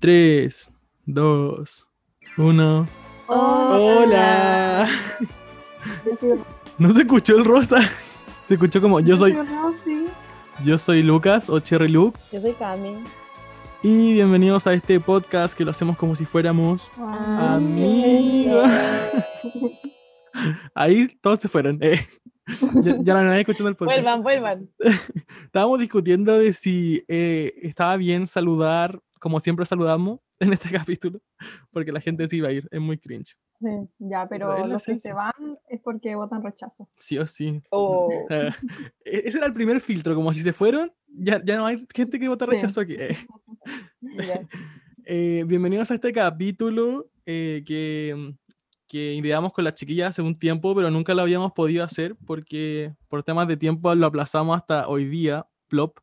3, 2, 1. Hola. No se escuchó el rosa. Se escuchó como yo soy. Yo soy Lucas o Cherry Luke. Yo soy Cami. Y bienvenidos a este podcast que lo hacemos como si fuéramos amigos. Ahí todos se fueron. Eh. Ya, ya no nadie escuchando el podcast. Vuelvan, vuelvan. Estábamos discutiendo de si eh, estaba bien saludar, como siempre saludamos en este capítulo, porque la gente sí iba a ir, es muy cringe. Sí, ya, Pero los que se van es porque votan rechazo. Sí o sí. Oh. Eh, ese era el primer filtro, como si se fueron, ya, ya no hay gente que vota Sí. rechazo aquí. Eh, eh, bienvenidos a este capítulo eh, que, que ideamos con las chiquillas hace un tiempo, pero nunca lo habíamos podido hacer porque por temas de tiempo lo aplazamos hasta hoy día, plop.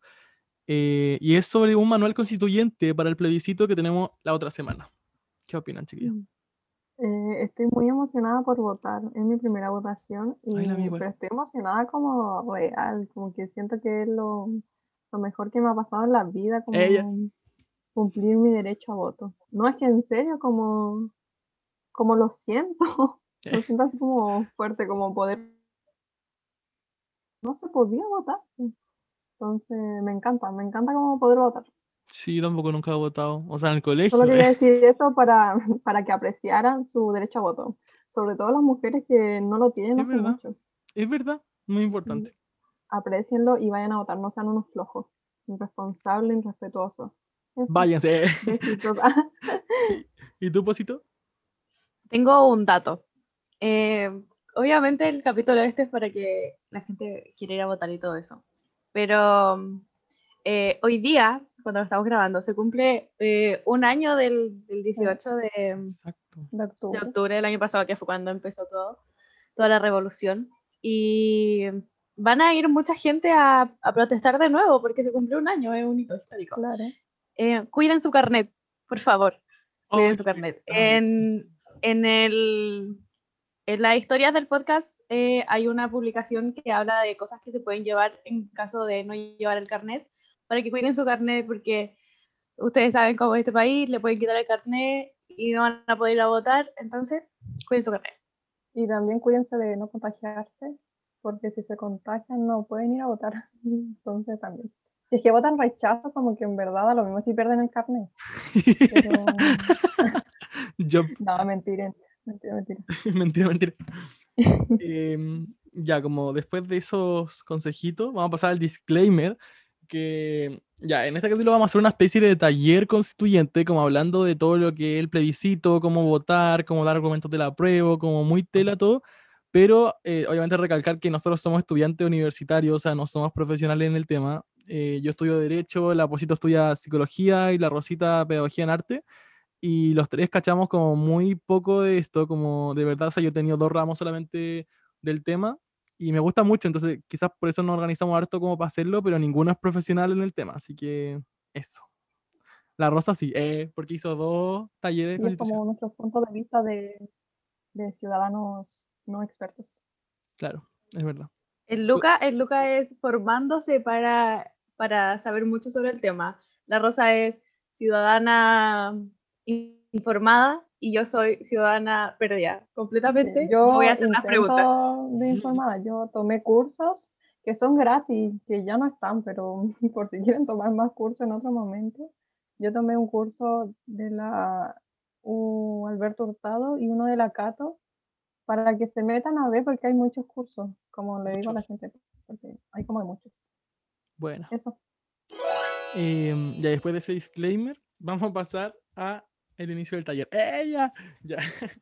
Eh, y es sobre un manual constituyente para el plebiscito que tenemos la otra semana. ¿Qué opinan, chiquillas? Eh, estoy muy emocionada por votar. Es mi primera votación, y, Ay, pero estoy emocionada como real, como que siento que es lo, lo mejor que me ha pasado en la vida, como Ella. cumplir mi derecho a voto. No es que en serio, como, como lo siento, lo siento así como fuerte, como poder... No se podía votar. Entonces, me encanta, me encanta como poder votar. Sí, tampoco nunca he votado. O sea, en el colegio. Solo eh. quería decir eso para, para que apreciaran su derecho a voto. Sobre todo las mujeres que no lo tienen Es hace verdad. mucho. Es verdad, muy importante. Aprecienlo y vayan a votar, no sean unos flojos, irresponsables, irrespetuosos. Eso, Váyanse. ¿Y tú, Posito? Tengo un dato. Eh, obviamente el capítulo este es para que la gente quiera ir a votar y todo eso. Pero eh, hoy día, cuando lo estamos grabando, se cumple eh, un año del, del 18 de, de de octubre. octubre del año pasado, que fue cuando empezó todo, toda la revolución. Y van a ir mucha gente a, a protestar de nuevo porque se cumplió un año, es un hito histórico. Claro. Eh, cuiden su carnet, por favor. Cuiden Ay, su carnet. En, en, el, en las historias del podcast eh, hay una publicación que habla de cosas que se pueden llevar en caso de no llevar el carnet, para que cuiden su carnet porque ustedes saben cómo es este país, le pueden quitar el carnet y no van a poder ir a votar, entonces cuiden su carnet. Y también cuídense de no contagiarse, porque si se contagian no pueden ir a votar. Entonces también. Si es que votan rechazo, como que en verdad da lo mismo si pierden el carnet. Pero... No, mentira, mentira, mentira. mentira, mentira. Em, ya, como después de esos consejitos, vamos a pasar al disclaimer. Que ya, en este capítulo vamos a hacer una especie de taller constituyente, como hablando de todo lo que es el plebiscito, cómo votar, cómo dar argumentos de la prueba, como muy tela todo. Pero eh, obviamente recalcar que nosotros somos estudiantes universitarios, o sea, no somos profesionales en el tema. Eh, yo estudio Derecho, la Posito estudia Psicología y la Rosita Pedagogía en Arte. Y los tres cachamos como muy poco de esto, como de verdad, o sea, yo he tenido dos ramos solamente del tema y me gusta mucho, entonces quizás por eso nos organizamos harto como para hacerlo, pero ninguno es profesional en el tema, así que eso. La Rosa sí, eh, porque hizo dos talleres es como nuestro punto de vista de, de ciudadanos no expertos. Claro, es verdad. El Luca, el Luca es formándose para, para saber mucho sobre el tema. La Rosa es ciudadana informada y yo soy ciudadana perdida. Completamente. Sí, Yo no voy a hacer más preguntas. de informada. Yo tomé cursos que son gratis, que ya no están, pero por si quieren tomar más cursos en otro momento. Yo tomé un curso de la Alberto Hurtado y uno de la Cato para que se metan a ver porque hay muchos cursos, como le digo a la gente, porque hay como de muchos. Bueno, Eso. em, ya después de ese disclaimer, vamos a pasar a el inicio del taller. ¡Eh, ya! Ya.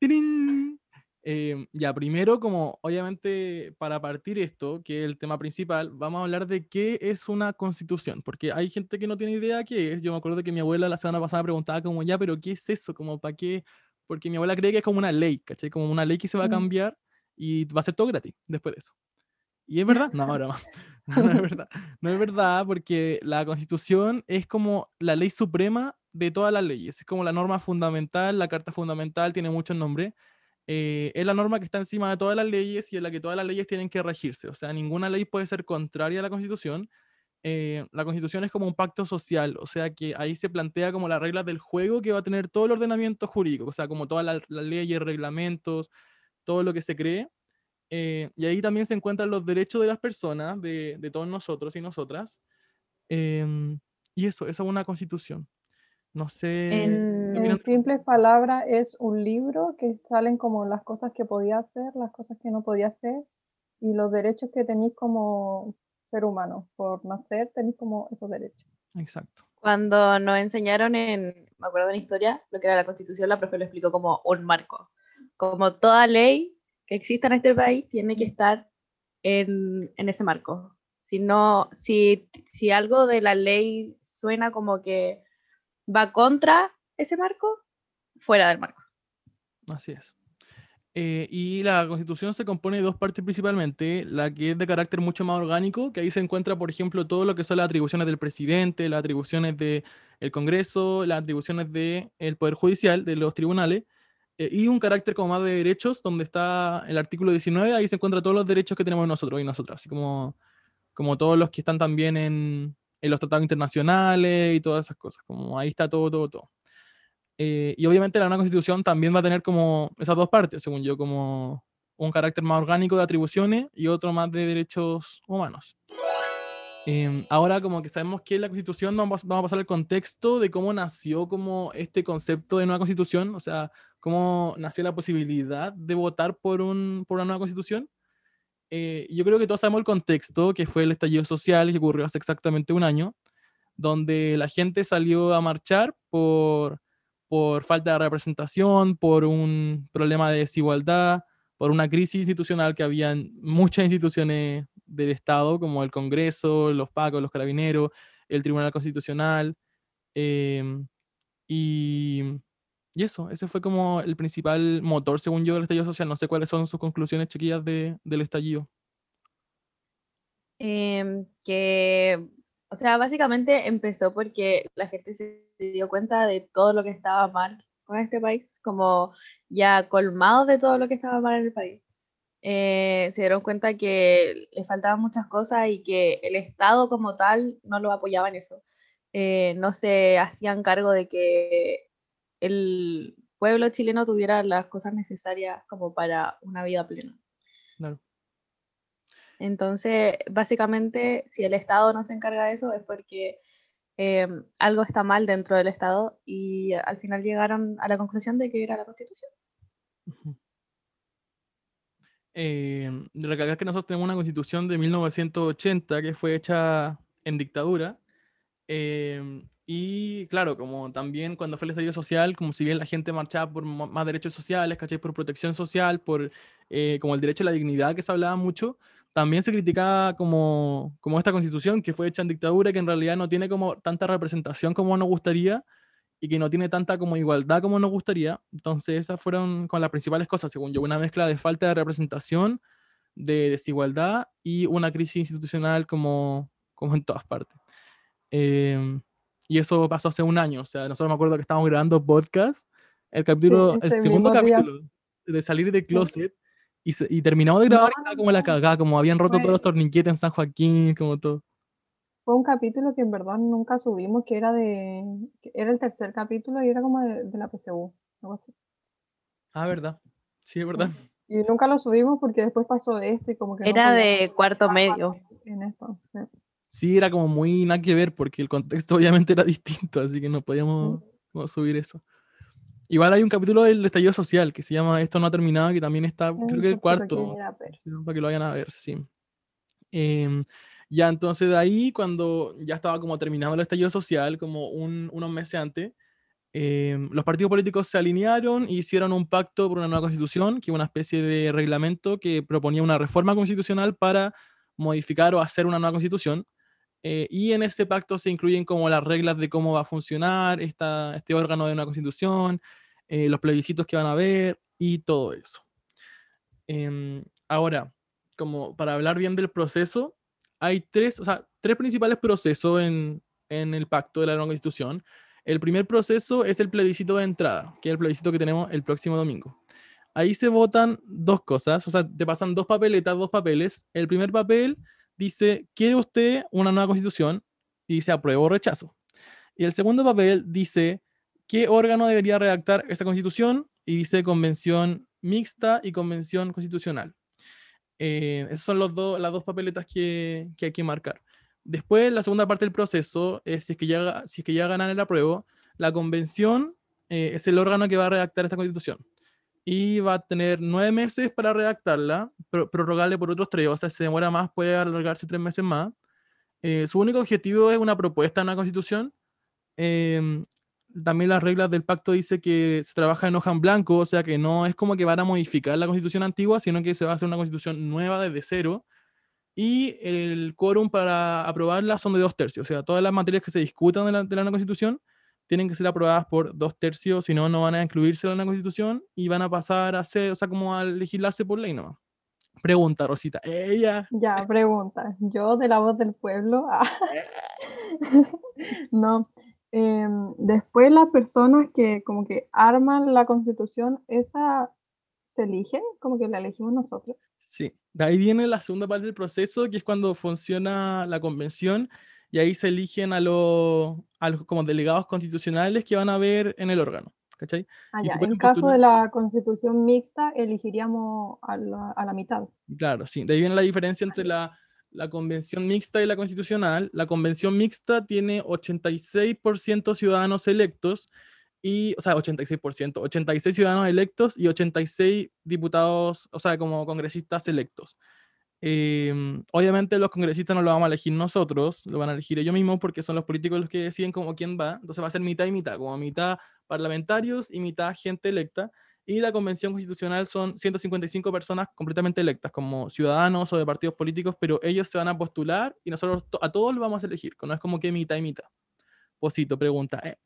¡Tirín! Em, ya, primero, como obviamente para partir esto, que es el tema principal, vamos a hablar de qué es una constitución, porque hay gente que no tiene idea qué es. Yo me acuerdo que mi abuela la semana pasada preguntaba como, ya, pero ¿qué es eso? Como, ¿para qué? Porque mi abuela cree que es como una ley, ¿cachai? Como una ley que se va a Mm. cambiar y va a ser todo gratis después de eso. ¿Y es verdad? No, broma. No, no es verdad. No es verdad porque la constitución es como la ley suprema de todas las leyes. Es como la norma fundamental, la carta fundamental, tiene muchos nombres. eh, es la norma que está encima de todas las leyes y en la que todas las leyes tienen que regirse. O sea, ninguna ley puede ser contraria a la Constitución. eh, la constitución es como un pacto social, o sea que ahí se plantea como las reglas del juego que va a tener todo el ordenamiento jurídico, o sea, como todas las, leyes, reglamentos, todo lo que se cree. Eh, y ahí también se encuentran los derechos de las personas, de, de todos nosotros y nosotras. Em, y eso, esa es una constitución. No sé. En, en simples palabras, es un libro que salen como las cosas que podía hacer, las cosas que no podía hacer y los derechos que tenéis como ser humano. Por nacer tenéis como esos derechos. Exacto. Cuando nos enseñaron en, me acuerdo en historia, lo que era la constitución, la profe lo explicó como un marco. Como toda ley que exista en este país tiene que estar en, en ese marco. Si, no, si, si algo de la ley suena como que va contra ese marco, fuera del marco. Así es. Eh, y la constitución se compone de dos partes principalmente, la que es de carácter mucho más orgánico, que ahí se encuentra, por ejemplo, todo lo que son las atribuciones del presidente, las atribuciones del Congreso, las atribuciones del Poder Judicial, de los tribunales, y un carácter como más de derechos, donde está el artículo 19, ahí se encuentran todos los derechos que tenemos nosotros y nosotras, así como, como todos los que están también en, en los tratados internacionales y todas esas cosas, como ahí está todo, todo, todo. Eh, y obviamente la nueva constitución también va a tener como esas dos partes, según yo, como un carácter más orgánico de atribuciones y otro más de derechos humanos. Em, ahora como que sabemos que la constitución, vamos, vamos, a pasar al contexto de cómo nació como este concepto de nueva constitución, o sea, cómo nació la posibilidad de votar por, un, por una nueva constitución. Eh, yo creo que todos sabemos el contexto, que fue el estallido social que ocurrió hace exactamente un año, donde la gente salió a marchar por por falta de representación, por un problema de desigualdad, por una crisis institucional que había en muchas instituciones del Estado, como el Congreso, los PACos, los carabineros, el Tribunal Constitucional. Em, y, y, eso, ese fue como el principal motor, según yo, del estallido social. No sé cuáles son sus conclusiones chiquillas de, del estallido. Em, que o sea, básicamente empezó porque la gente se dio cuenta de todo lo que estaba mal con este país, como ya colmado de todo lo que estaba mal en el país. Eh, se dieron cuenta que le faltaban muchas cosas y que el Estado como tal no lo apoyaba en eso. Eh, no se hacían cargo de que el pueblo chileno tuviera las cosas necesarias como para una vida plena. Claro. Entonces, básicamente, si el Estado no se encarga de eso es porque em, algo está mal dentro del Estado y al final llegaron a la conclusión de que era la Constitución. Eh, recalcar que nosotros tenemos una constitución de 1980 que fue hecha en dictadura. Em, y claro, como también cuando fue el estallido social, como si bien la gente marchaba por más derechos sociales, ¿cachai? Por protección social, por eh, como el derecho a la dignidad que se hablaba mucho, también se criticaba como, como esta constitución que fue hecha en dictadura, que en realidad no tiene como tanta representación como nos gustaría y que no tiene tanta como igualdad como nos gustaría. Entonces esas fueron con las principales cosas, según yo, una mezcla de falta de representación, de desigualdad y una crisis institucional como, como en todas partes. Em, y eso pasó hace un año, o sea, nosotros me acuerdo que estábamos grabando podcast, el capítulo, el segundo capítulo de salir de closet, y, y terminamos de grabar y estaba como la cagada, como habían roto todos los torniquetes en San Joaquín, como todo. Fue un capítulo que en verdad nunca subimos, que era de. era el tercer capítulo y era como de, la PCU, algo así. Ah, verdad. Sí, es verdad. Y nunca lo subimos porque después pasó esto y como que. Era de cuarto medio. En esto, sí. Era como muy nada que ver porque el contexto obviamente era distinto, así que no podíamos subir eso. Igual hay un capítulo del estallido social que se llama Esto no ha terminado, que también está, creo que el cuarto, para que lo vayan a ver, sí. Em, ya entonces de ahí, cuando ya estaba como terminado el estallido social, como un, unos meses antes, em, los partidos políticos se alinearon e hicieron un pacto por una nueva constitución, que es una especie de reglamento que proponía una reforma constitucional para modificar o hacer una nueva constitución. Eh, y en ese pacto se incluyen como las reglas de cómo va a funcionar esta, este órgano de una constitución, eh, los plebiscitos que van a haber y todo eso. Em, ahora, como para hablar bien del proceso, hay tres, o sea, tres principales procesos en, en el pacto de la nueva constitución. El primer proceso es el plebiscito de entrada, que es el plebiscito que tenemos el próximo domingo. Ahí se votan dos cosas, o sea, te pasan dos papeletas, dos papeles. El primer papel dice, ¿quiere usted una nueva constitución? Y dice, apruebo o rechazo. Y el segundo papel dice, ¿qué órgano debería redactar esta constitución? Y dice convención mixta y convención constitucional. Eh, esas son los dos, las dos papeletas que, que, hay que marcar. Después, la segunda parte del proceso es si es que ya, si es que ya ganan el apruebo, la convención eh, es el órgano que va a redactar esta constitución. Y va a tener nueve meses para redactarla, prorrogarle por otros tres, o sea, si se demora más puede alargarse tres meses más. Eh, su único objetivo es una propuesta en la constitución. Em, también las reglas del pacto dice que se trabaja en hoja en blanco, o sea que no es como que van a modificar la constitución antigua, sino que se va a hacer una constitución nueva desde cero. Y el quórum para aprobarla son de dos tercios, o sea, todas las materias que se discutan de la, de la constitución tienen que ser aprobadas por dos tercios, si no, no van a incluirse en la constitución y van a pasar a ser, o sea, como a legislarse por ley, ¿no? Pregunta, Rosita. Ella. Ya, pregunta. Yo de la voz del pueblo. Ah. no, Em, después las personas que como que arman la constitución, ¿esa se elige? Como que la elegimos nosotros. Sí, de ahí viene la segunda parte del proceso, que es cuando funciona la convención y ahí se eligen a los, a los como delegados constitucionales que van a ver en el órgano. ¿cachai? Ah, en caso de la constitución mixta, elegiríamos a la, a la mitad. Claro, sí. De ahí viene la diferencia entre la la convención mixta y la constitucional. La convención mixta tiene 86% ciudadanos electos y, o sea, 86%, 86 ciudadanos electos y 86 diputados, o sea, como congresistas electos. Em, obviamente los congresistas no lo vamos a elegir nosotros, lo van a elegir ellos mismos porque son los políticos los que deciden como quién va. Entonces va a ser mitad y mitad, como mitad parlamentarios y mitad gente electa y la convención constitucional son 155 personas completamente electas como ciudadanos o de partidos políticos, pero ellos se van a postular y nosotros a todos los vamos a elegir, no es como que mitad y mitad. Posito, pregunta. ¿eh?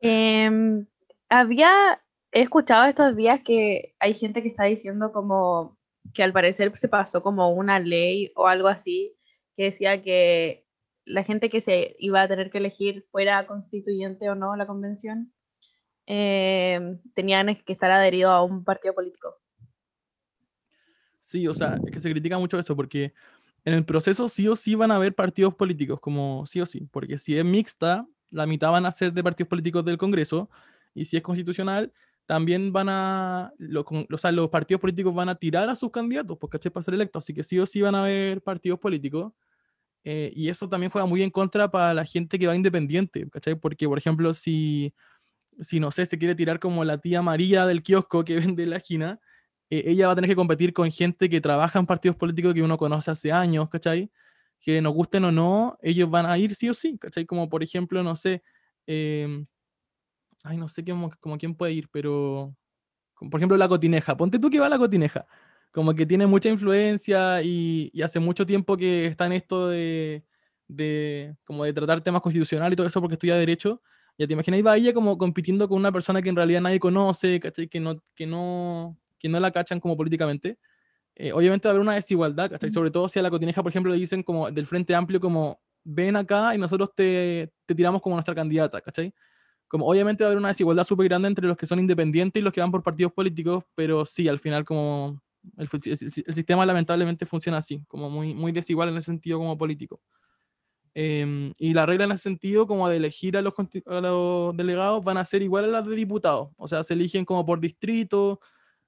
Em, había he escuchado estos días que hay gente que está diciendo como que al parecer se pasó como una ley o algo así, que decía que la gente que se iba a tener que elegir fuera constituyente o no la convención. Eh, tenían que estar adheridos a un partido político. Sí, o sea, es que se critica mucho eso porque en el proceso sí o sí van a haber partidos políticos, como sí o sí, porque si es mixta, la mitad van a ser de partidos políticos del Congreso y si es constitucional, también van a, o sea, los partidos políticos van a tirar a sus candidatos, porque. Para ser electos, así que sí o sí van a haber partidos políticos. Eh, y eso también juega muy en contra para la gente que va independiente, ¿cachai? Porque, por ejemplo, si si no sé, se quiere tirar como la tía María del kiosco que vende en la esquina, eh, ella va a tener que competir con gente que trabaja en partidos políticos que uno conoce hace años, ¿cachai? Que nos gusten o no, ellos van a ir sí o sí, ¿cachai? Como por ejemplo, no sé, em, ay, no sé cómo, como quién puede ir, pero, por ejemplo, la cotineja. Ponte tú que va la cotineja. Como que tiene mucha influencia y, y hace mucho tiempo que está en esto de, de, como de tratar temas constitucionales y todo eso porque estudia Derecho ya te imaginas, va ella como compitiendo con una persona que en realidad nadie conoce, ¿cachai? Que no, que no, que no la cachan como políticamente. Eh, obviamente va a haber una desigualdad, ¿cachai? Sobre todo si a la cotineja, por ejemplo, le dicen como del Frente Amplio, como ven acá y nosotros te, te tiramos como nuestra candidata, ¿cachai? Como obviamente va a haber una desigualdad súper grande entre los que son independientes y los que van por partidos políticos, pero sí, al final como el, el, sistema lamentablemente funciona así, como muy, muy desigual en ese sentido como político. Em, y la regla en ese sentido, como de elegir a los, los, delegados, van a ser igual a las de diputados. O sea, se eligen como por distrito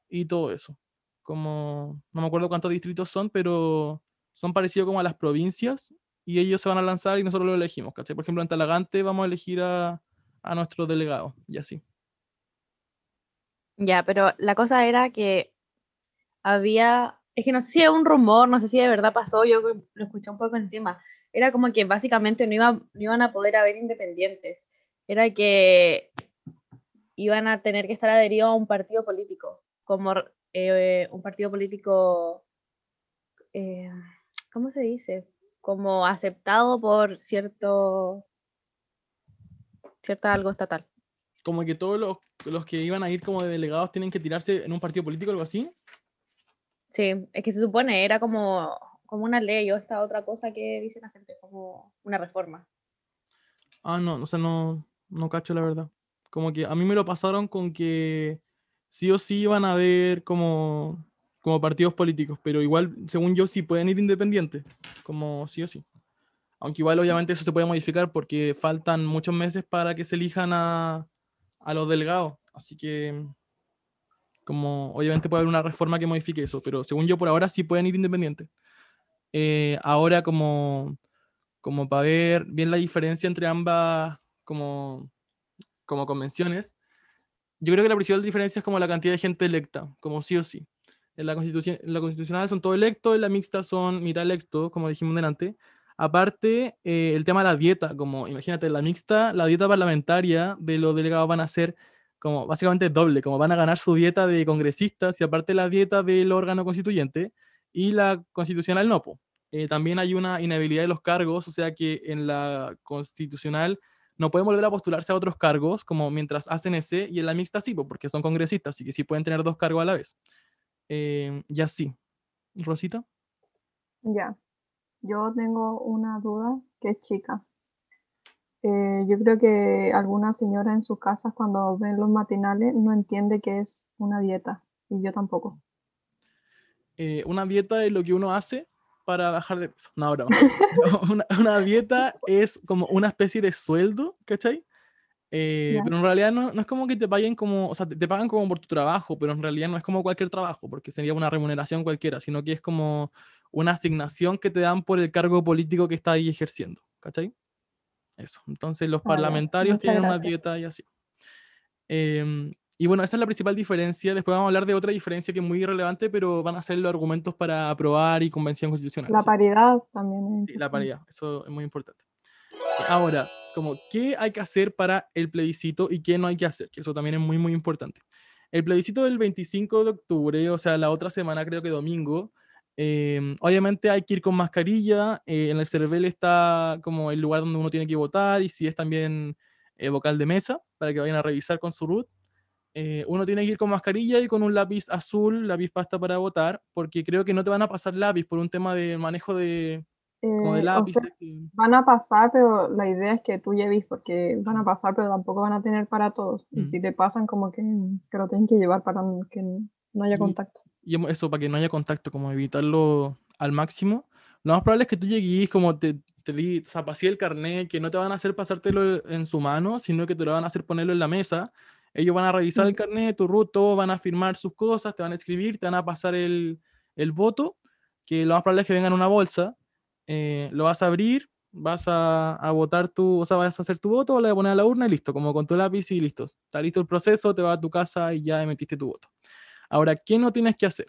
y todo eso. Como, no me acuerdo cuántos distritos son, pero son parecidos como a las provincias y ellos se van a lanzar y nosotros lo elegimos. Por ejemplo, en Talagante vamos a elegir a, a nuestro delegado y así. Ya, pero la cosa era que había, es que no sé si es un rumor, no sé si de verdad pasó, yo lo escuché un poco encima, era como que básicamente no, iba, iban a poder haber independientes, era que iban a tener que estar adheridos a un partido político, como eh, un partido político, eh, ¿cómo se dice? Como aceptado por cierto, cierta algo estatal. Como que todos los, los que iban a ir como de delegados tienen que tirarse en un partido político o algo así. Sí, es que se supone, era como como una ley o esta otra cosa que dice la gente, como una reforma. Ah, no, o sea, no, no cacho la verdad. Como que a mí me lo pasaron con que sí o sí iban a ver como, como partidos políticos, pero igual, según yo, sí pueden ir independientes, como sí o sí. Aunque igual, obviamente, eso se puede modificar porque faltan muchos meses para que se elijan a, a los delegados. Así que, como obviamente puede haber una reforma que modifique eso, pero según yo, por ahora sí pueden ir independientes. Eh, ahora, como, como para ver bien la diferencia entre ambas, como, como convenciones, yo creo que la principal diferencia es como la cantidad de gente electa, como sí o sí. En la, constitución, la constitucional son todos electos, en la mixta son mitad electos, como dijimos delante. Aparte, eh, el tema de la dieta, como imagínate, la mixta, la dieta parlamentaria de los delegados van a ser como básicamente doble, como van a ganar su dieta de congresistas y aparte la dieta del órgano constituyente y la constitucional no. Eh, también hay una inhabilidad de los cargos, o sea que en la constitucional no pueden volver a postularse a otros cargos, como mientras hacen ese, y en la mixta sí, porque son congresistas, así que sí pueden tener dos cargos a la vez. Eh, ya sí. Rosita. Ya. Yo tengo una duda que es chica. Eh, yo creo que alguna señora en sus casas cuando ven los matinales no entiende qué es una dieta y yo tampoco. Eh, una dieta es lo que uno hace para bajar de peso. No, no. una, una, dieta es como una especie de sueldo, ¿cachai? Eh, pero en realidad no, no, es como que te paguen como, o sea, te, te, pagan como por tu trabajo, pero en realidad no es como cualquier trabajo, porque sería una remuneración cualquiera, sino que es como una asignación que te dan por el cargo político que está ahí ejerciendo, ¿cachai? Eso. Entonces los parlamentarios tienen una dieta y así. Eh, y bueno, esa es la principal diferencia. Después vamos a hablar de otra diferencia que es muy relevante, pero van a ser los argumentos para aprobar y convención constitucional. La paridad también. Sí, la paridad, eso es muy importante. Ahora, como, ¿qué hay que hacer para el plebiscito y qué no hay que hacer? Que eso también es muy, muy importante. El plebiscito del 25 de octubre, o sea, la otra semana, creo que domingo, eh, obviamente hay que ir con mascarilla. Eh, en el CERVEL está como el lugar donde uno tiene que votar y si es también eh, vocal de mesa para que vayan a revisar con su root. uno tiene que ir con mascarilla y con un lápiz azul, lápiz pasta para votar, porque creo que no te van a pasar lápiz por un tema de manejo de, como de lápiz. O sea, van a pasar, pero la idea es que tú lleves, porque van a pasar, pero tampoco van a tener para todos. Mm. Y si te pasan, como que, que lo tienen que llevar para que no haya contacto y eso para que no haya contacto, como evitarlo al máximo. Lo más probable es que tú llegues como te, te di, o sea, pasé el carnet, que no te van a hacer pasártelo en su mano, sino que te lo van a hacer ponerlo en la mesa. Ellos van a revisar el carnet, tu ruto, van a firmar sus cosas, te van a escribir, te van a pasar el, el voto, que lo más probable es que vengan en una bolsa. Eh, lo vas a abrir, vas a, a, votar tu, o sea, vas a hacer tu voto, lo vas a poner a la urna y listo, como con tu lápiz y listo. Está listo el proceso, te vas a tu casa y ya emitiste tu voto. Ahora, ¿qué no tienes que hacer?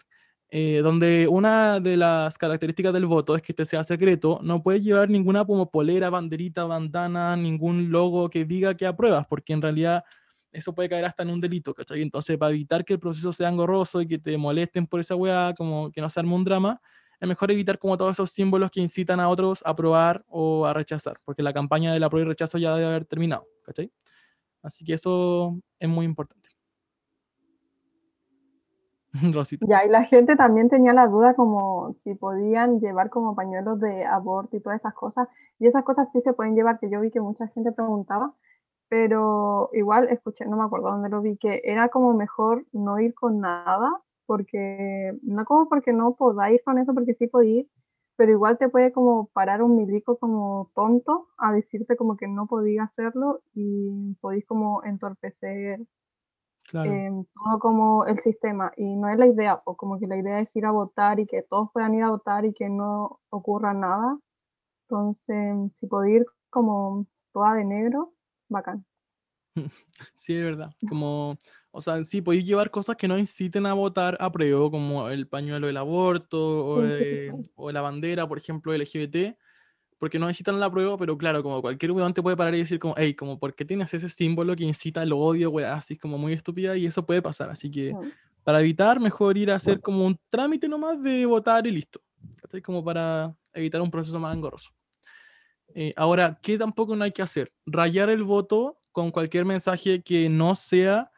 Eh, donde una de las características del voto es que este sea secreto, no puedes llevar ninguna como polera, banderita, bandana, ningún logo que diga que apruebas, porque en realidad eso puede caer hasta en un delito, ¿cachai? Entonces, para evitar que el proceso sea engorroso y que te molesten por esa weá, como que no se arme un drama, es mejor evitar como todos esos símbolos que incitan a otros a aprobar o a rechazar, porque la campaña del apruebo y rechazo ya debe haber terminado, ¿cachai? Así que eso es muy importante. Ya, y la gente también tenía la duda como si podían llevar como pañuelos de aborto y todas esas cosas. Y esas cosas sí se pueden llevar, que yo vi que mucha gente preguntaba, pero igual escuché, no me acuerdo dónde lo vi, que era como mejor no ir con nada, porque no como porque no podáis ir con eso, porque sí podéis ir, pero igual te puede como parar un milico como tonto a decirte como que no podía hacerlo y podéis como entorpecer Claro. Eh, todo como el sistema. Y no es la idea, pues como que la idea es ir a votar y que todos puedan ir a votar y que no ocurra nada. Entonces, si puedo ir como toda de negro, bacán. Sí, es verdad. Como, o sea, sí, podéis llevar cosas que no inciten a votar a prueba, como el pañuelo del aborto o, eh, o la bandera, por ejemplo, LGBT porque no necesitan la prueba, pero claro, como cualquier weón te puede parar y decir como, hey, como, ¿por qué tienes ese símbolo que incita al odio, weón? Así como muy estúpida y eso puede pasar. Así que para evitar, mejor ir a hacer como un trámite nomás de votar y listo. ¿sí? Como para evitar un proceso más engorroso. Eh, ahora, ¿qué tampoco no hay que hacer? Rayar el voto con cualquier mensaje que no sea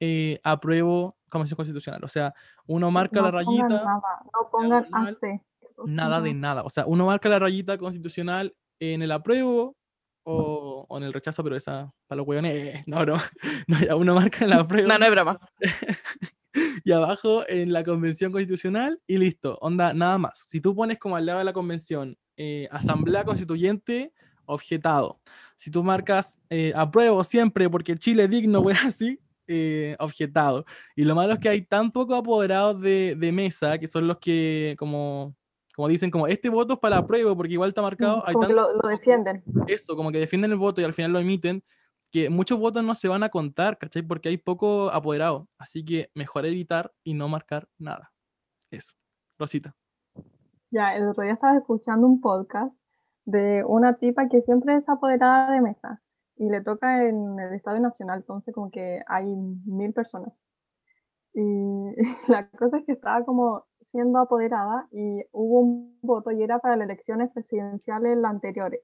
eh, apruebo Convención Constitucional. O sea, uno marca no la rayita. Nada, no pongan AC nada de nada. O sea, uno marca la rayita constitucional en el apruebo o, o en el rechazo, pero esa para los hueones, no, no, no, ya uno marca en el apruebo. no, no es broma. y abajo en la convención constitucional y listo, onda, nada más. Si tú pones como al lado de la convención eh, asamblea constituyente, objetado. Si tú marcas eh, apruebo siempre porque Chile es digno, voy así, eh, objetado. Y lo malo es que hay tan pocos apoderados de, de mesa que son los que como como dicen, como este voto es para apruebo porque igual está marcado. Hay Como que tanto- lo, lo defienden. eso, como que defienden el voto y al final lo emiten, que muchos votos no se van a contar, ¿cachai? Porque hay poco apoderado. Así que mejor evitar y no marcar nada. Eso. Rosita. Ya, el otro día estaba escuchando un podcast de una tipa que siempre es apoderada de mesa y le toca en el Estadio Nacional, entonces como que hay mil personas. Y la cosa es que estaba como siendo apoderada y hubo un voto y era para las elecciones presidenciales las anteriores.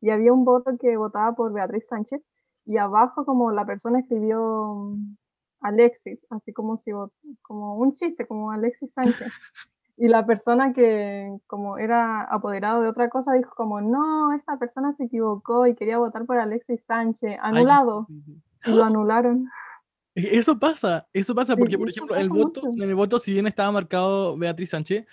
Y había un voto que votaba por Beatriz Sánchez y abajo como la persona escribió mm, Alexis, así como si como un chiste, como Alexis Sánchez. Y la persona que como era apoderado de otra cosa dijo como, no, esta persona se equivocó y quería votar por Alexis Sánchez, Ay, anulado. Y lo anularon. E- Eso pasa, eso pasa Sí, porque, por ejemplo, en el voto, en el voto, si bien estaba marcado Beatriz Sánchez,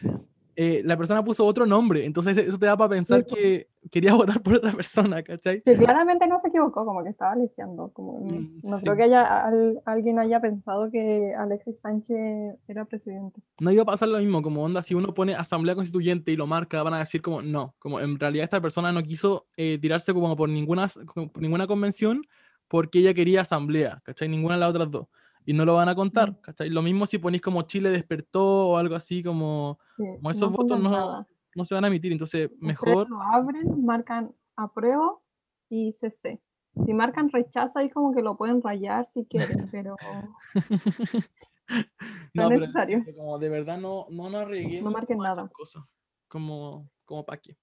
eh, la persona puso otro nombre, entonces eso te da para pensar po. que quería votar por otra persona, ¿cachai? Que claramente no se equivocó, como que estaba lisiando. Como, no Mm, no sí. creo que haya, al- alguien haya pensado que Alexis Sánchez era presidente. No iba a pasar lo mismo, como onda, si uno pone asamblea constituyente y lo marca, van a decir como, no, como en realidad esta persona no quiso eh, tirarse como por ninguna, como por ninguna convención porque ella quería asamblea, ¿cachai? Ninguna de las otras dos. Y no lo van a contar. ¿cachai? Lo mismo si ponéis como Chile despertó o algo así, como, Sí, como esos no votos no, no se van a emitir, entonces Ustedes mejor... lo abren, marcan apruebo y CC. Si marcan rechazo, ahí como que lo pueden rayar si quieren, pero No, es pero necesario. serio, como de verdad no, no nos arriesguemos marquen a esas nada. cosas, como, como para qué.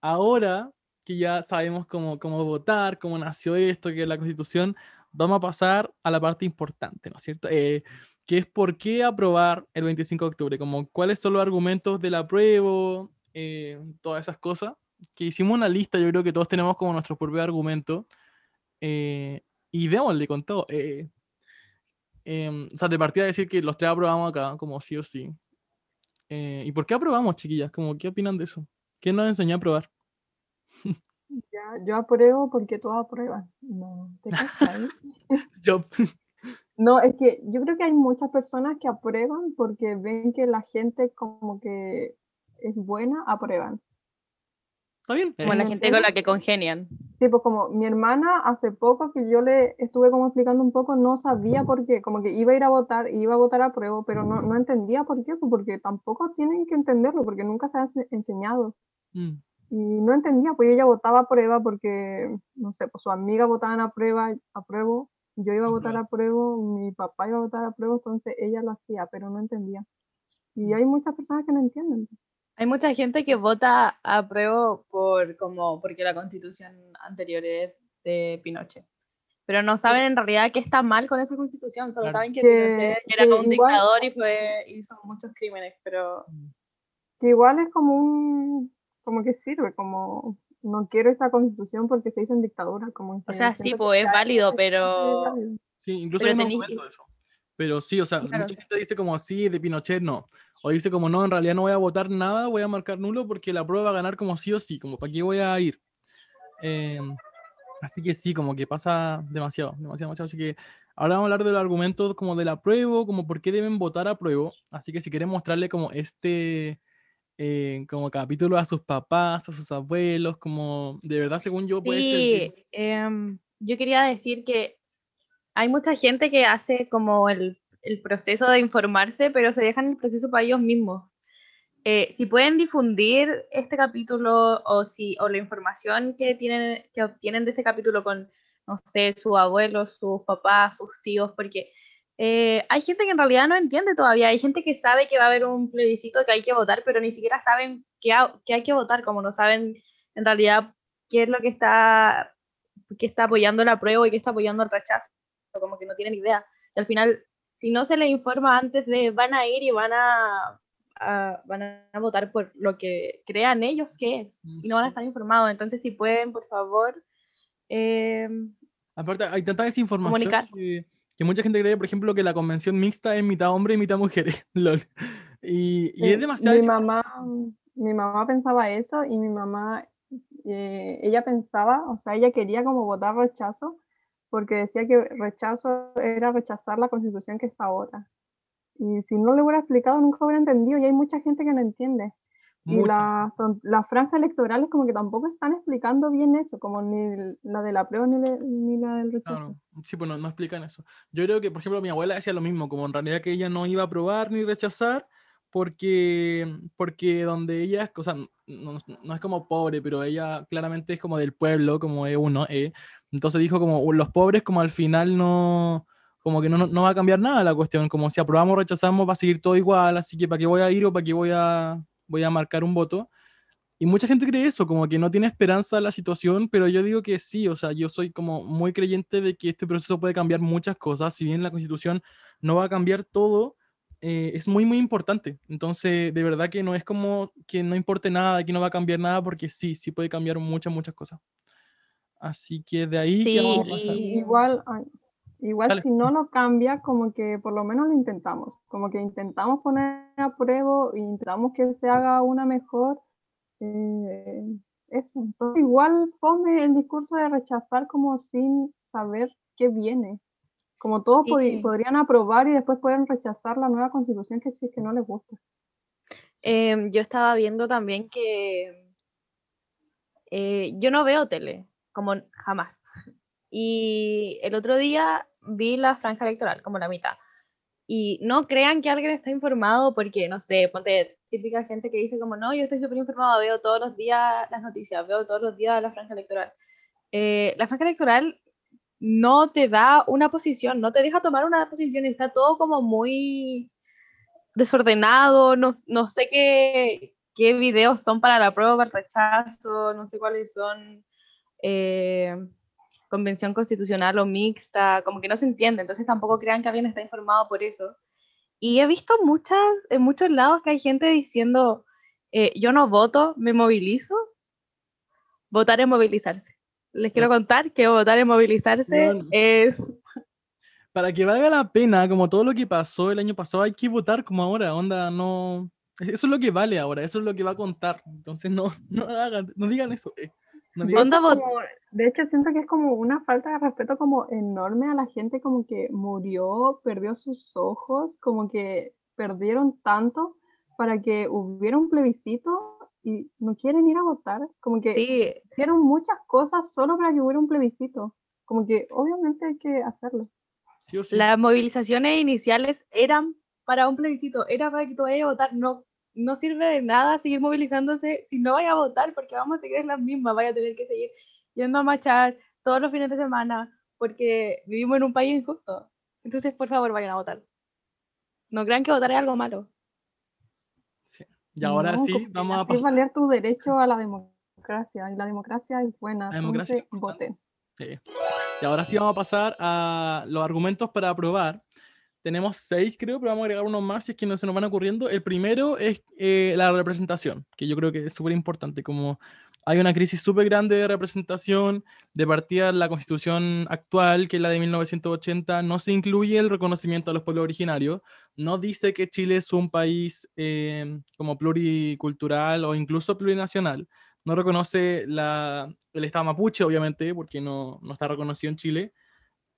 Ahora que ya sabemos cómo, cómo votar, cómo nació esto, que es la constitución, vamos a pasar a la parte importante, ¿no es cierto? Eh, que es por qué aprobar el 25 de octubre, como cuáles son los argumentos del apruebo, eh, todas esas cosas, que hicimos una lista, yo creo que todos tenemos como nuestro propio argumento, eh, y démosle con todo. eh, em, o sea, de partida decir que los tres aprobamos acá, como sí o sí. Eh, ¿Y por qué aprobamos, chiquillas? Como, ¿Qué opinan de eso? ¿Quién nos enseñó a aprobar? Ya, yo apruebo porque todos aprueban. No, ¿te? Yo. No, es que yo creo que hay muchas personas que aprueban porque ven que la gente como que es buena, aprueban. ¿Está bien? Como Eh, la ¿Me gente con la que congenian. Sí, pues como mi hermana hace poco que yo le estuve como explicando un poco, no sabía por qué, como que iba a ir a votar, iba a votar a prueba, pero no, no entendía por qué, pues porque tampoco tienen que entenderlo, porque nunca se ha ense- enseñado. mm, Y no entendía, pues ella votaba a prueba porque, no sé, pues su amiga votaban a prueba, a prueba, yo iba a votar a prueba, mi papá iba a votar a prueba, entonces ella lo hacía, pero no entendía. Y hay muchas personas que no entienden. Hay mucha gente que vota a prueba por como porque la constitución anterior es de Pinochet. Pero no saben en realidad qué está mal con esa constitución, solo Claro. saben que, Que- Pinochet era que un igual- dictador y fue, hizo muchos crímenes, pero Que igual es como un, como que sirve, como no quiero esa constitución porque se hizo en dictadura, como que sea, sí, pues, es válido, es pero- válido. sí, incluso pero tenés- argumento de eso. Pero sí, o sea, Claro, mucha sí. gente dice como sí, de Pinochet no. O dice como no, en realidad no voy a votar nada, voy a marcar nulo porque la prueba va a ganar como sí o sí, como para qué voy a ir. Em, así que sí, como que pasa demasiado, demasiado, demasiado. Así que ahora vamos a hablar de los argumentos como del apruebo, como por qué deben votar apruebo. Así que si quieren mostrarle como este eh, como capítulo a sus papás, a sus abuelos, como de verdad, según yo, puede ser. Sí, em, yo quería decir que hay mucha gente que hace como el, el proceso de informarse, pero se dejan el proceso para ellos mismos. Eh, si pueden difundir este capítulo o, si, o la información que, tienen, que obtienen de este capítulo con, no sé, sus abuelos, sus papás, sus tíos, porque eh, hay gente que en realidad no entiende todavía, hay gente que sabe que va a haber un plebiscito que hay que votar, pero ni siquiera saben qué, ha- qué hay que votar, como no saben en realidad qué es lo que está, que está apoyando el apruebo y qué está apoyando el rechazo, como que no tienen idea. Y al final, si no se les informa antes de, van a ir y van a, a- van a votar por lo que crean ellos que es, y no van a estar informados. Entonces, si pueden, por favor, eh, Aparte, hay tanta desinformación Comunicar. que, Que mucha gente cree, por ejemplo, que la convención mixta es mitad hombre y mitad mujeres. lol. Y, y es demasiado... Mi mamá, mi mamá pensaba eso y mi mamá, eh, ella pensaba, o sea, ella quería como votar rechazo porque decía que rechazo era rechazar la constitución que es ahora. Y si no le hubiera explicado, nunca hubiera entendido y hay mucha gente que no entiende. Y las las franjas electorales como que tampoco están explicando bien eso, como ni la de la prueba ni, ni la del rechazo. Claro, sí, pues no, no explican eso. Yo creo que, por ejemplo, mi abuela decía lo mismo, como en realidad que ella no iba a aprobar ni rechazar, porque, porque donde ella, es- o sea, no, no- no es como pobre, pero ella claramente es como del pueblo, como es uno, eh. Entonces dijo como "Uh, los pobres como al final no, como que no, no, no va a cambiar nada la cuestión, como si aprobamos o rechazamos va a seguir todo igual, así que para qué voy a ir o para qué voy a, voy a marcar un voto. Y mucha gente cree eso, como que no tiene esperanza la situación, pero yo digo que sí, o sea, yo soy como muy creyente de que este proceso puede cambiar muchas cosas, si bien la constitución no va a cambiar todo, eh, es muy, muy importante. Entonces, de verdad que no es como que no importe nada, que no va a cambiar nada, porque sí, sí puede cambiar muchas, muchas cosas. Así que de ahí, ¿qué Sí, vamos a pasar? Igual, ay, igual Dale. si no lo cambia, como que por lo menos lo intentamos, como que intentamos poner a prueba e intentamos que se haga una mejor. eh, eso, entonces igual fome el discurso de rechazar como sin saber qué viene. Como todos Sí. podrían aprobar y después pueden rechazar la nueva constitución que sí es que no les gusta. Em, yo estaba viendo también que eh, yo no veo tele, como jamás. Y el otro día vi la franja electoral, como la mitad. Y no crean que alguien está informado porque, no sé, ponte típica gente que dice como, no, yo estoy súper informado, veo todos los días las noticias, veo todos los días la franja electoral. Eh, la franja electoral no te da una posición, no te deja tomar una posición, está todo como muy desordenado, no, no sé qué, qué videos son para la prueba, para el rechazo, no sé cuáles son eh, convención constitucional o mixta, como que no se entiende, entonces tampoco crean que alguien está informado por eso. Y he visto muchas, en muchos lados que hay gente diciendo, eh, yo no voto, me movilizo. Votar es movilizarse. Les quiero contar que votar es movilizarse es Para que valga la pena, como todo lo que pasó el año pasado, hay que votar como ahora, onda, no... Eso es lo que vale ahora, eso es lo que va a contar. Entonces no, no hagan, no digan eso. eh. No De hecho, como- de hecho, siento que es como una falta de respeto como enorme a la gente como que murió, perdió sus ojos, como que perdieron tanto para que hubiera un plebiscito y no quieren ir a votar, como que sí, hicieron muchas cosas solo para que hubiera un plebiscito, como que obviamente hay que hacerlo. sí sí. Las movilizaciones iniciales eran para un plebiscito, era para que tú vayas a votar. No, no sirve de nada seguir movilizándose si no vayas a votar, porque vamos a seguir en las mismas, vaya a tener que seguir yendo a marchar todos los fines de semana, porque vivimos en un país injusto. Entonces, por favor, vayan a votar. No crean que votar es algo malo. Sí. Y ahora No, sí, vamos a pasar. valer tu derecho a la democracia y la democracia es buena, La democracia entonces voten. Sí. Y ahora sí vamos a pasar a los argumentos para aprobar. Tenemos seis, creo, pero vamos a agregar unos más si es que no se nos van ocurriendo. El primero es eh, la representación, que yo creo que es súper importante. Como hay una crisis súper grande de representación, de partida la constitución actual, que es la de 1980, no se incluye el reconocimiento a los pueblos originarios. No dice que Chile es un país eh, como pluricultural o incluso plurinacional. No reconoce la, el Estado mapuche, obviamente, porque no, no está reconocido en Chile.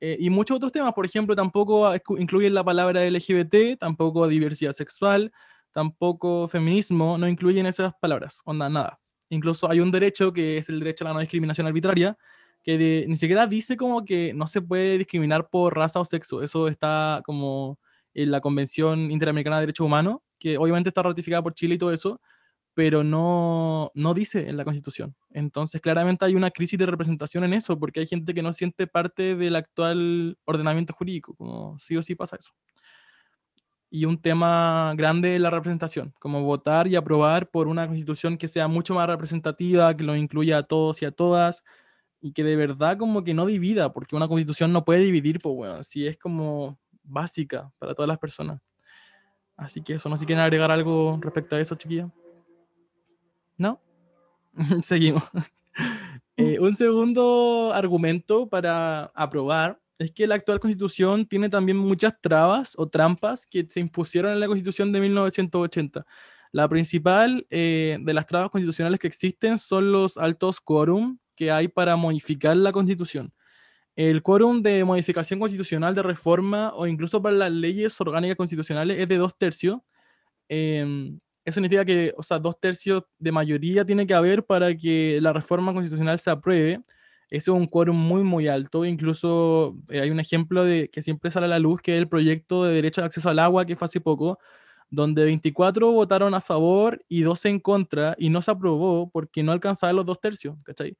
Eh, y muchos otros temas, por ejemplo, tampoco incluyen la palabra LGBT, tampoco diversidad sexual, tampoco feminismo, no incluyen esas palabras, onda, nada. Incluso hay un derecho que es el derecho a la no discriminación arbitraria, que de- ni siquiera dice como que no se puede discriminar por raza o sexo. Eso está como en la Convención Interamericana de Derechos Humanos, que obviamente está ratificada por Chile y todo eso, pero no, no dice en la Constitución. Entonces, claramente hay una crisis de representación en eso, porque hay gente que no siente parte del actual ordenamiento jurídico, como sí o sí pasa eso. Y un tema grande es la representación, como votar y aprobar por una constitución que sea mucho más representativa, que lo incluya a todos y a todas, y que de verdad como que no divida, porque una constitución no puede dividir, pues bueno, si es como básica para todas las personas. Así que eso, no sé si quieren agregar algo respecto a eso, chiquilla. ¿No? Seguimos. Eh, un segundo argumento para aprobar es que la actual constitución tiene también muchas trabas o trampas que se impusieron en la constitución de 1980. La principal eh, de las trabas constitucionales que existen son los altos quórum que hay para modificar la constitución. El quórum de modificación constitucional de reforma o incluso para las leyes orgánicas constitucionales es de dos tercios. Em, eso significa que, o sea, dos tercios de mayoría tiene que haber para que la reforma constitucional se apruebe. Ese es un quórum muy, muy alto. Incluso eh, hay un ejemplo de que siempre sale a la luz, que es el proyecto de derecho de acceso al agua, que fue hace poco, donde 24 votaron a favor y 12 en contra, y no se aprobó porque no alcanzaba los dos tercios, ¿cachai?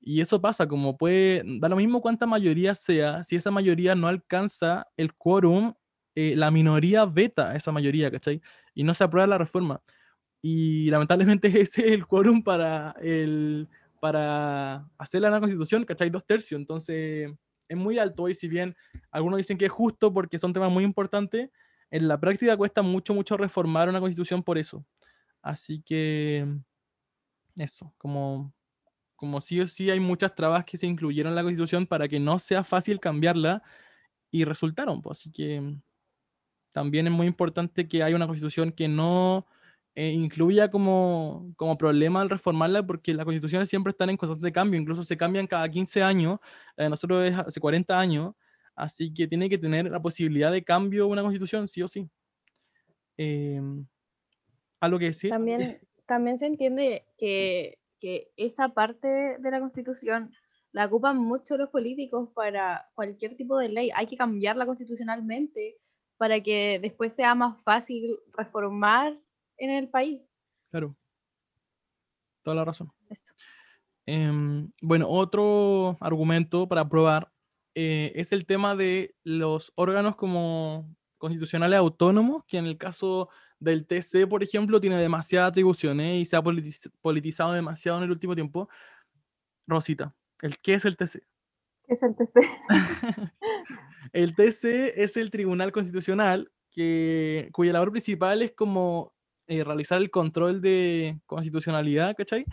Y eso pasa, como puede, da lo mismo cuánta mayoría sea, si esa mayoría no alcanza el quórum, eh, la minoría veta esa mayoría, ¿cachai? Y no se aprueba la reforma. Y lamentablemente ese es el quórum para, el, para hacer la nueva constitución, ¿cachai? Dos tercios. Entonces es muy alto y si bien algunos dicen que es justo porque son temas muy importantes, en la práctica cuesta mucho, mucho reformar una constitución por eso. Así que eso, como como sí o sí hay muchas trabas que se incluyeron en la Constitución para que no sea fácil cambiarla y resultaron. Pues, así que también es muy importante que haya una Constitución que no eh, incluya como, como problema al reformarla, porque las constituciones siempre están en constante cambio, incluso se cambian cada 15 años, nosotros es hace 40 años, así que tiene que tener la posibilidad de cambio una constitución, sí o sí. Eh, ¿Algo que decir? También, también se entiende que que esa parte de la constitución la ocupan mucho los políticos para cualquier tipo de ley. Hay que cambiarla constitucionalmente para que después sea más fácil reformar en el país. Claro. Toda la razón. Em, bueno, otro argumento para probar eh, es el tema de los órganos como constitucionales autónomos, que en el caso del TC, por ejemplo, tiene demasiadas atribuciones y se ha politizado demasiado en el último tiempo. Rosita, ¿el ¿qué es el TC? ¿Qué es el TC? el TC es el Tribunal Constitucional que, cuya labor principal es como eh, realizar el control de constitucionalidad, ¿cachai?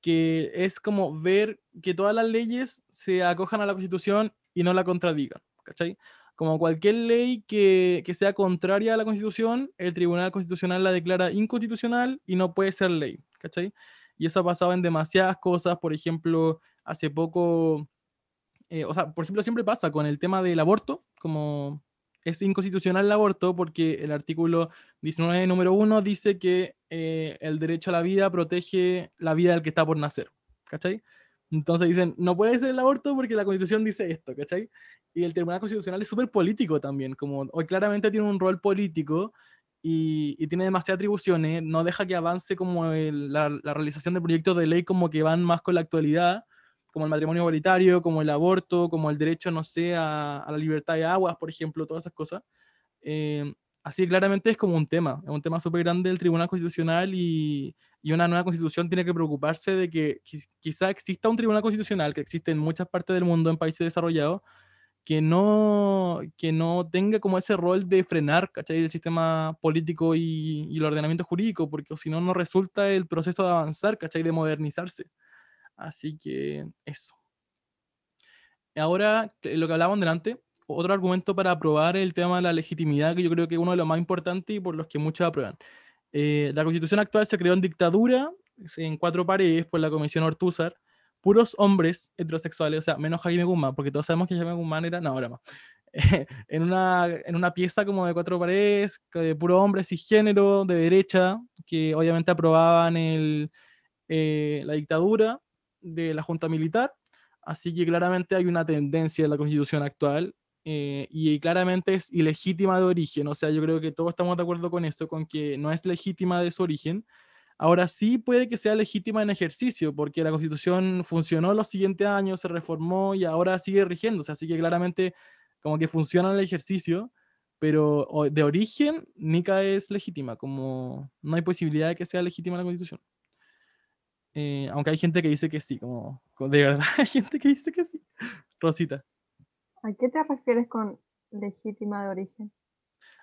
Que es como ver que todas las leyes se acojan a la Constitución y no la contradigan, ¿cachai? como cualquier ley que, sea contraria a la Constitución, el Tribunal Constitucional la declara inconstitucional y no puede ser ley, ¿cachai? Y eso ha pasado en demasiadas cosas, por ejemplo, hace poco, eh, o sea, por ejemplo, siempre pasa con el tema del aborto, como es inconstitucional el aborto porque el artículo 19, número 1, dice que eh, el derecho a la vida protege la vida del que está por nacer, ¿cachai? Entonces dicen, no puede ser el aborto porque la constitución dice esto, ¿cachai? Y el Tribunal Constitucional es súper político también, como hoy claramente tiene un rol político y, tiene demasiadas atribuciones, no deja que avance como la, la, realización de proyectos de ley como que van más con la actualidad, como el matrimonio igualitario, como el aborto, como el derecho, no sé, a, a la libertad de aguas, por ejemplo, todas esas cosas. Eh, así claramente es como un tema, es un tema súper grande del Tribunal Constitucional y, y, una nueva constitución tiene que preocuparse de que quizá exista un Tribunal Constitucional que existe en muchas partes del mundo, en países desarrollados, que no, que no tenga como ese rol de frenar ¿cachai? el sistema político y, y el ordenamiento jurídico, porque si no, no resulta el proceso de avanzar, ¿cachai? de modernizarse. Así que eso. Ahora, lo que hablábamos delante, otro argumento para aprobar el tema de la legitimidad, que yo creo que es uno de los más importantes y por los que muchos aprueban. Eh, la constitución actual se creó en dictadura, en cuatro paredes, por la Comisión Ortúzar, puros hombres heterosexuales, o sea, menos Jaime Guzmán, porque todos sabemos que Jaime Guzmán era, no, ahora más, en, una, en una pieza como de cuatro paredes, de puros hombres cisgénero, de derecha, que obviamente aprobaban el, eh, la dictadura de la Junta Militar, así que claramente hay una tendencia en la constitución actual eh, y claramente es ilegítima de origen, o sea, yo creo que todos estamos de acuerdo con eso, con que no es legítima de su origen. Ahora sí puede que sea legítima en ejercicio, porque la constitución funcionó los siguientes años, se reformó y ahora sigue rigiéndose, así que claramente como que funciona en el ejercicio, pero de origen Nica es legítima, como no hay posibilidad de que sea legítima la constitución. Eh, aunque hay gente que dice que sí, como de verdad hay gente que dice que sí. Rosita. ¿A qué te refieres con legítima de origen?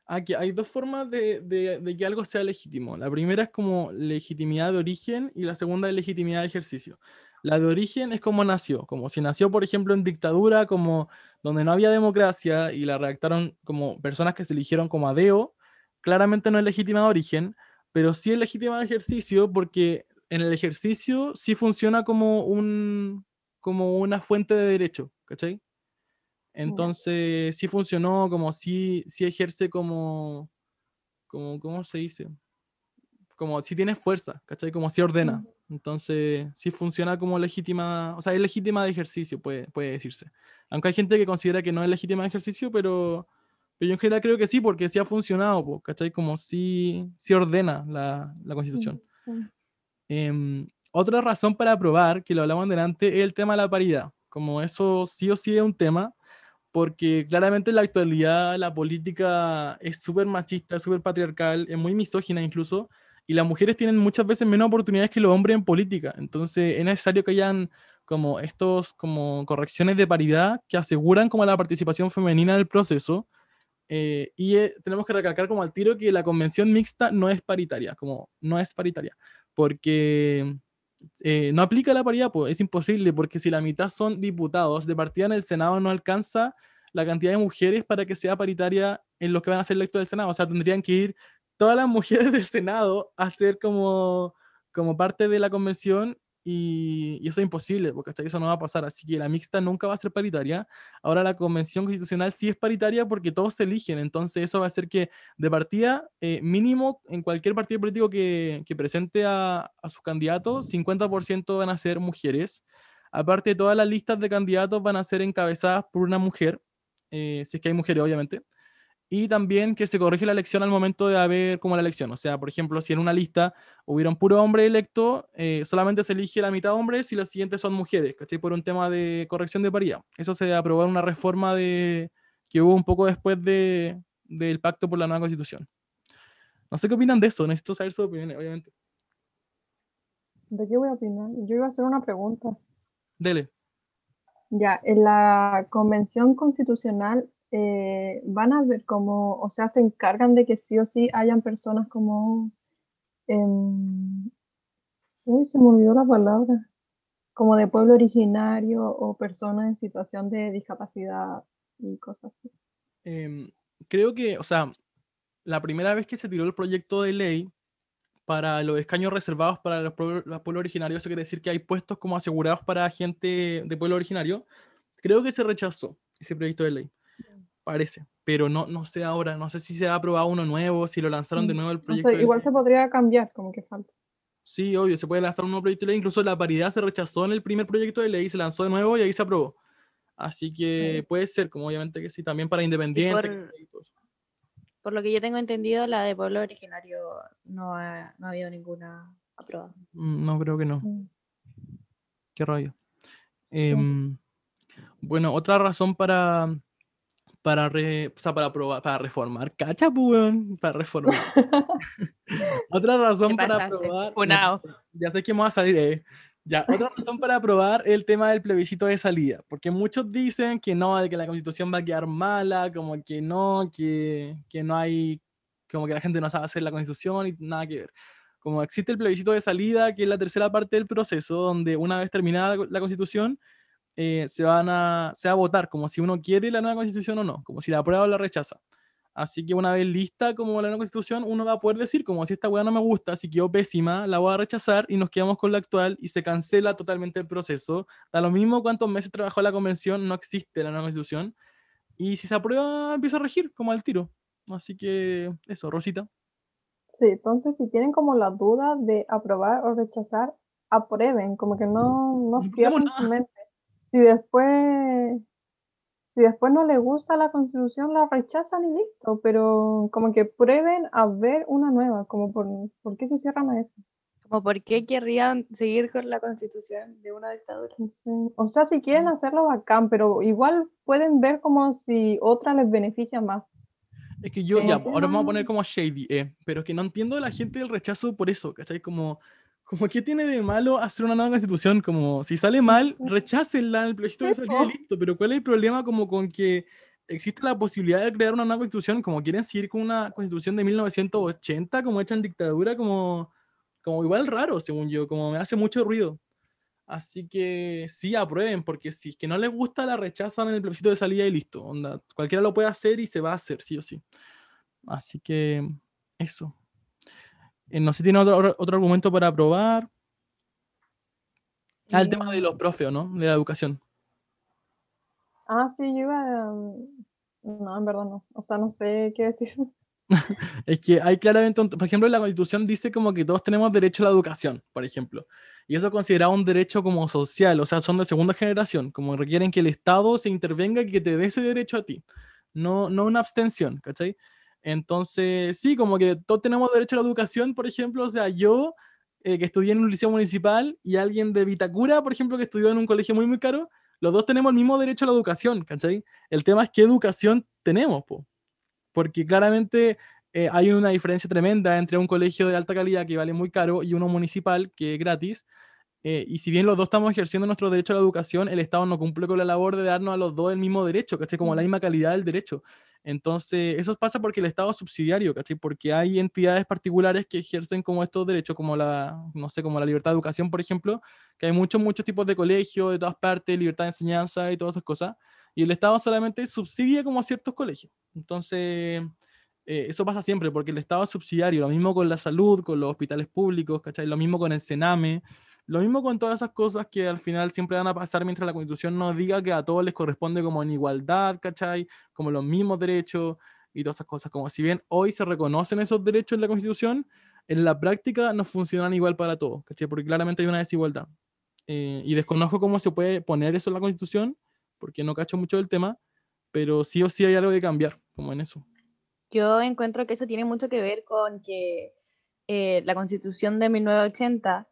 Aquí hay dos formas de, de, que algo sea legítimo. La primera es como legitimidad de origen y la segunda es legitimidad de ejercicio. La de origen es como nació, como si nació, por ejemplo, en dictadura, como donde no había democracia y la redactaron como personas que se eligieron como adeo, claramente no es legítima de origen, pero sí es legítima de ejercicio porque en el ejercicio sí funciona como, un, como una fuente de derecho, ¿cachai? Entonces sí funcionó, como sí, sí ejerce como, como, ¿cómo se dice? Como si tiene fuerza, ¿cachai? Como si ordena. Entonces, sí funciona como legítima, o sea, es legítima de ejercicio, puede, puede decirse. Aunque hay gente que considera que no es legítima de ejercicio, pero, pero yo en general creo que sí, porque sí ha funcionado, ¿cachai? Como sí, sí ordena la, la constitución. Em, otra razón para aprobar, que lo hablamos delante, es el tema de la paridad. Como eso sí o sí es un tema, porque claramente en la actualidad la política es súper machista, súper patriarcal, es muy misógina incluso, y las mujeres tienen muchas veces menos oportunidades que los hombres en política. Entonces es necesario que hayan como estos como correcciones de paridad que aseguran como la participación femenina en el proceso. Eh, y eh, tenemos que recalcar como al tiro que la convención mixta no es paritaria, como no es paritaria, porque eh, no aplica la paridad, pues es imposible, porque si la mitad son diputados, de partida en el Senado no alcanza la cantidad de mujeres para que sea paritaria en los que van a ser electos del Senado. O sea, tendrían que ir todas las mujeres del Senado a ser como, como parte de la convención y, eso es imposible, porque hasta eso no va a pasar. Así que la mixta nunca va a ser paritaria. Ahora la convención constitucional sí es paritaria porque todos se eligen. Entonces eso va a hacer que de partida, eh, mínimo en cualquier partido político que, que presente a, a sus candidatos, 50% van a ser mujeres. Aparte, todas las listas de candidatos van a ser encabezadas por una mujer, eh, si es que hay mujeres, obviamente y también que se corrige la elección al momento de haber como la elección. O sea, por ejemplo, si en una lista hubiera un puro hombre electo, eh, solamente se elige la mitad hombres y las siguientes son mujeres, ¿cachai? Por un tema de corrección de paridad. Eso se aprobó en una reforma de, que hubo un poco después de, del pacto por la nueva constitución. No sé qué opinan de eso, necesito saber su opinión, obviamente. ¿De qué voy a opinar? Yo iba a hacer una pregunta. Dele. Ya, en la convención constitucional eh, van a ver cómo, o sea, se encargan de que sí o sí hayan personas como, em, uy, se me olvidó la palabra, como de pueblo originario o personas en situación de discapacidad y cosas así. Em, creo que, o sea, la primera vez que se tiró el proyecto de ley para los escaños reservados para los pueblos, originarios, eso quiere decir que hay puestos como asegurados para gente de pueblo originario, creo que se rechazó ese proyecto de ley parece. Pero no, no sé ahora, no sé si se ha aprobado uno nuevo, si lo lanzaron de mm, nuevo el proyecto. igual se podría cambiar, como que falta. Sí, obvio, se puede lanzar un nuevo proyecto de ley. Incluso la paridad se rechazó en el primer proyecto de ley, se lanzó de nuevo y ahí se aprobó. Así que puede ser, como obviamente que sí, también para independientes. Por, lo que yo tengo entendido, la de pueblo originario no ha, no ha habido ninguna aprobada. Mm, no, creo que no. Mm. Qué rollo. Em, bueno, otra razón para, para, re, o sea, para, probar, para reformar. Cacha, pues, para reformar. otra razón para aprobar. ya sé que me va a salir, eh. Ya, otra razón para aprobar el tema del plebiscito de salida, porque muchos dicen que no, que la constitución va a quedar mala, como que no, que, que no hay, como que la gente no sabe hacer la constitución y nada que ver. Como existe el plebiscito de salida, que es la tercera parte del proceso, donde una vez terminada la constitución, eh, se, van a, se va a votar como si uno quiere la nueva constitución o no, como si la aprueba o la rechaza. Así que una vez lista como la nueva constitución, uno va a poder decir como si esta weá no me gusta, si quedó pésima, la voy a rechazar y nos quedamos con la actual y se cancela totalmente el proceso. Da lo mismo cuántos meses trabajó la convención, no existe la nueva constitución. Y si se aprueba, empieza a regir como al tiro. Así que eso, Rosita. Sí, entonces si tienen como la duda de aprobar o rechazar, aprueben, como que no, no cierren su mente si después, si después no le gusta la constitución, la rechazan y listo, pero como que prueben a ver una nueva, como por, ¿por qué se cierran a eso? Como por qué querrían seguir con la constitución de una dictadura. O sea, si quieren hacerlo bacán, pero igual pueden ver como si otra les beneficia más. Es que yo, ya, ahora vamos a poner como shady, eh, pero que no entiendo a la gente del rechazo por eso, ¿cachai? Como, como qué tiene de malo hacer una nueva constitución, como si sale mal, rechácenla, el proyecto de salida listo, pero ¿cuál es el problema como con que existe la posibilidad de crear una nueva constitución, como quieren seguir con una constitución de 1980, como hecha en dictadura, como, como igual raro, según yo, como me hace mucho ruido. Así que sí, aprueben, porque si es que no les gusta, la rechazan en el plebiscito de salida y listo. Onda, cualquiera lo puede hacer y se va a hacer, sí o sí. Así que eso. Eh, no sé si tiene otro, otro argumento para aprobar. Ah, el tema de los profes, ¿no? De la educación. Ah, sí, yo iba a... No, en verdad no. O sea, no sé qué decir. es que hay claramente, por ejemplo, la constitución dice como que todos tenemos derecho a la educación, por ejemplo. Y eso considerado un derecho como social, o sea, son de segunda generación, como requieren que el Estado se intervenga y que te dé ese derecho a ti, no, no una abstención, ¿cachai? Entonces, sí, como que todos tenemos derecho a la educación, por ejemplo, o sea, yo eh, que estudié en un liceo municipal y alguien de Vitacura, por ejemplo, que estudió en un colegio muy, muy caro, los dos tenemos el mismo derecho a la educación, ¿cachai? El tema es qué educación tenemos, po. porque claramente eh, hay una diferencia tremenda entre un colegio de alta calidad que vale muy caro y uno municipal que es gratis. Eh, y si bien los dos estamos ejerciendo nuestro derecho a la educación, el Estado no cumple con la labor de darnos a los dos el mismo derecho, ¿cachai? Como la misma calidad del derecho. Entonces, eso pasa porque el Estado es subsidiario, ¿cachai? Porque hay entidades particulares que ejercen como estos derechos, como la, no sé, como la libertad de educación, por ejemplo, que hay muchos, muchos tipos de colegios, de todas partes, libertad de enseñanza y todas esas cosas, y el Estado solamente subsidia como a ciertos colegios. Entonces, eh, eso pasa siempre, porque el Estado es subsidiario, lo mismo con la salud, con los hospitales públicos, ¿cachai? Lo mismo con el Sename, lo mismo con todas esas cosas que al final siempre van a pasar mientras la constitución nos diga que a todos les corresponde como en igualdad, ¿cachai? Como los mismos derechos y todas esas cosas. Como si bien hoy se reconocen esos derechos en la constitución, en la práctica no funcionan igual para todos, ¿cachai? Porque claramente hay una desigualdad. Eh, y desconozco cómo se puede poner eso en la constitución, porque no cacho mucho del tema, pero sí o sí hay algo que cambiar, como en eso. Yo encuentro que eso tiene mucho que ver con que eh, la constitución de 1980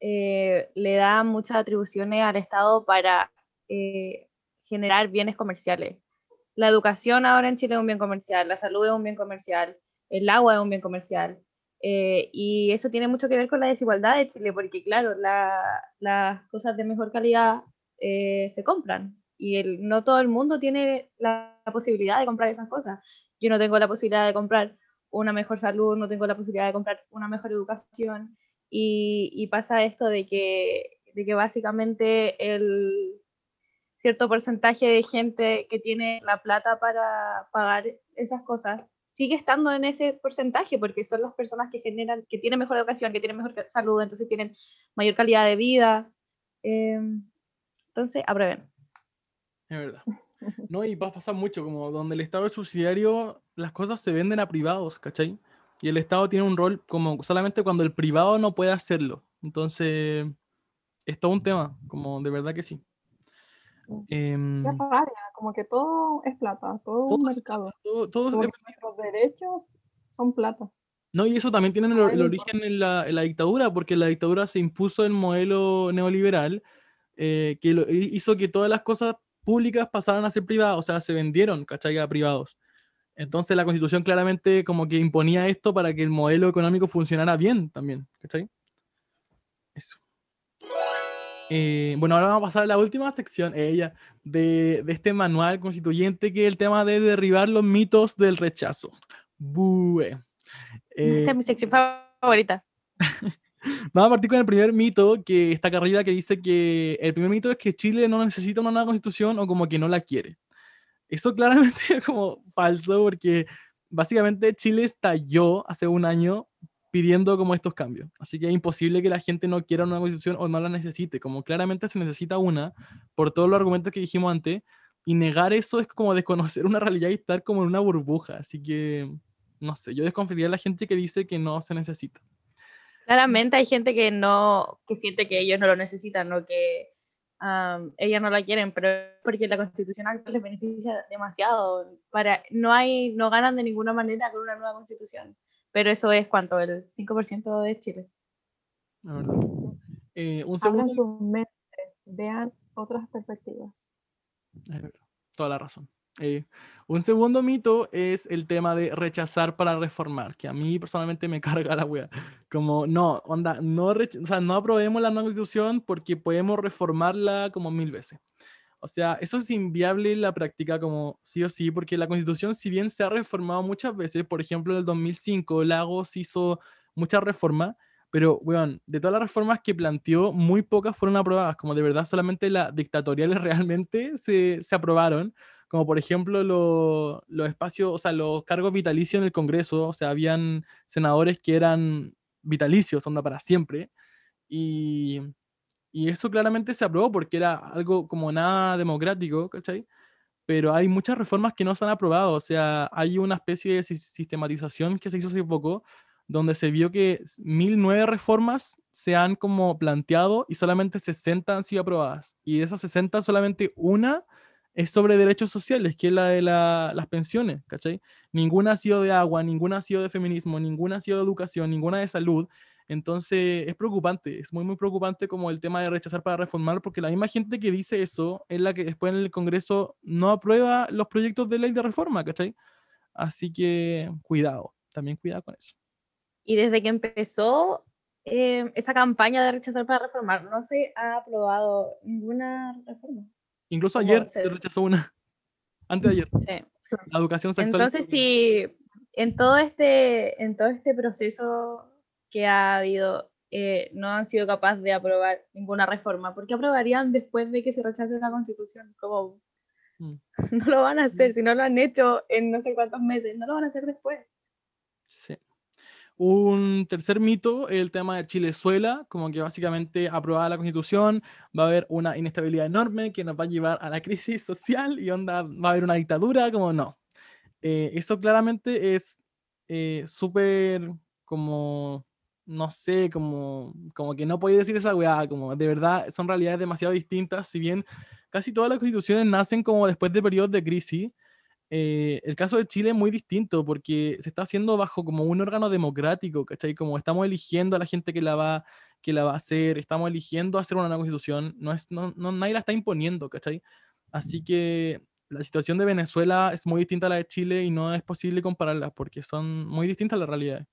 eh, le da muchas atribuciones al Estado para eh, generar bienes comerciales. La educación ahora en Chile es un bien comercial, la salud es un bien comercial, el agua es un bien comercial. Eh, y eso tiene mucho que ver con la desigualdad de Chile, porque claro, las cosas de mejor calidad se compran y no todo el mundo tiene la posibilidad de comprar esas cosas. Yo no tengo la posibilidad de comprar una mejor salud, no tengo la posibilidad de comprar una mejor educación y, pasa esto de que, de que básicamente el cierto porcentaje de gente que tiene la plata para pagar esas cosas sigue estando en ese porcentaje porque son las personas que generan, que tienen mejor educación, que tienen mejor salud, entonces tienen mayor calidad de vida. Em, entonces, aprueben. Es verdad. No, y va a pasar mucho, como donde el Estado es subsidiario, las cosas se venden a privados, ¿cachai? Y el Estado tiene un rol como solamente cuando el privado no puede hacerlo. Entonces, es todo un tema, como de verdad que sí. Eh, como que todo es plata, todo, es un mercado. Todo, nuestros derechos son plata. No, y eso también tiene el, origen en la, en la, dictadura, porque la dictadura se impuso el modelo neoliberal eh, que hizo que todas las cosas públicas pasaran a ser privadas, o sea, se vendieron, ¿cachai? A privados. Entonces la constitución claramente como que imponía esto para que el modelo económico funcionara bien también, ¿cachai? Eso. Eh, bueno, ahora vamos a pasar a la última sección, ella, de, de, este manual constituyente, que es el tema de derribar los mitos del rechazo. Bue. Esta es mi sección favorita. Vamos a partir con el primer mito que está acá arriba, que dice que el primer mito es que Chile no necesita una nueva constitución o como que no la quiere. Eso claramente es como falso porque básicamente Chile estalló hace un año pidiendo como estos cambios. Así que es imposible que la gente no quiera una constitución o no la necesite. Como claramente se necesita una, por todos los argumentos que dijimos antes, y negar eso es como desconocer una realidad y estar como en una burbuja. Así que, no sé, yo desconfiaría a la gente que dice que no se necesita. Claramente hay gente que no, que siente que ellos no lo necesitan, no que ellas no la quieren, pero porque la constitución actual les beneficia demasiado. Para, no, hay, no ganan de ninguna manera con una nueva constitución, pero eso es cuanto, el 5% de Chile. Eh, un segundo. vean otras perspectivas. Toda la razón. Eh, un segundo mito es el tema de rechazar para reformar, que a mí personalmente me carga la wea. Como, no, onda, no, o sea, no aprobemos la nueva constitución porque podemos reformarla como mil veces. O sea, eso es inviable en la práctica como sí o sí, porque la constitución, si bien se ha reformado muchas veces, por ejemplo, en el 2005 Lagos hizo mucha reforma, Pero, weón, de todas las reformas que planteó, muy pocas fueron aprobadas, como de verdad solamente las dictatoriales realmente se, se aprobaron, como por ejemplo lo- los espacios, o sea, los cargos vitalicios en el Congreso, o sea, habían senadores que eran vitalicios, onda para siempre, y, y eso claramente se aprobó porque era algo como nada democrático, ¿cachai? Pero hay muchas reformas que no se han aprobado, o sea, hay una especie de sis- sistematización que se hizo hace poco, donde se vio que s- 1009 reformas se han como planteado y solamente 60 han sido aprobadas. Y de esas 60, solamente una es sobre derechos sociales, que es la de la- las pensiones, ¿cachai? Ninguna ha sido de agua, ninguna ha sido de feminismo, ninguna ha sido de educación, ninguna de salud. Entonces es preocupante, es muy, muy preocupante como el tema de rechazar para reformar, porque la misma gente que dice eso es la que después en el Congreso no aprueba los proyectos de ley de reforma, ¿cachai? Así que cuidado, también cuidado con eso. Y desde que empezó eh, esa campaña de rechazar para reformar, no se ha aprobado ninguna reforma. Incluso ayer se- rechazó una, antes de ayer, Sí. la educación sexual. Entonces, si en todo este, en todo este proceso que ha habido eh, no han sido capaces de aprobar ninguna reforma, ¿por qué aprobarían después de que se rechace la constitución? Como Mm. no lo van a hacer, si no lo han hecho en no sé cuántos meses, no lo van a hacer después. Sí. Un tercer mito, el tema de Chilezuela, como que básicamente aprobada la constitución, va a haber una inestabilidad enorme que nos va a llevar a la crisis social y onda, va a haber una dictadura, como no. Eh, eso claramente es eh, súper como, no sé, como, como que no podéis decir esa weá, como de verdad son realidades demasiado distintas, si bien casi todas las constituciones nacen como después de periodos de crisis, eh, el caso de Chile es muy distinto porque se está haciendo bajo como un órgano democrático, ¿cachai? Como estamos eligiendo a la gente que la va, que la va a hacer, estamos eligiendo hacer una nueva constitución, no es, no, no- nadie la está imponiendo, ¿cachai? Así que la situación de Venezuela es muy distinta a la de Chile y no es posible compararlas porque son muy distintas las realidades.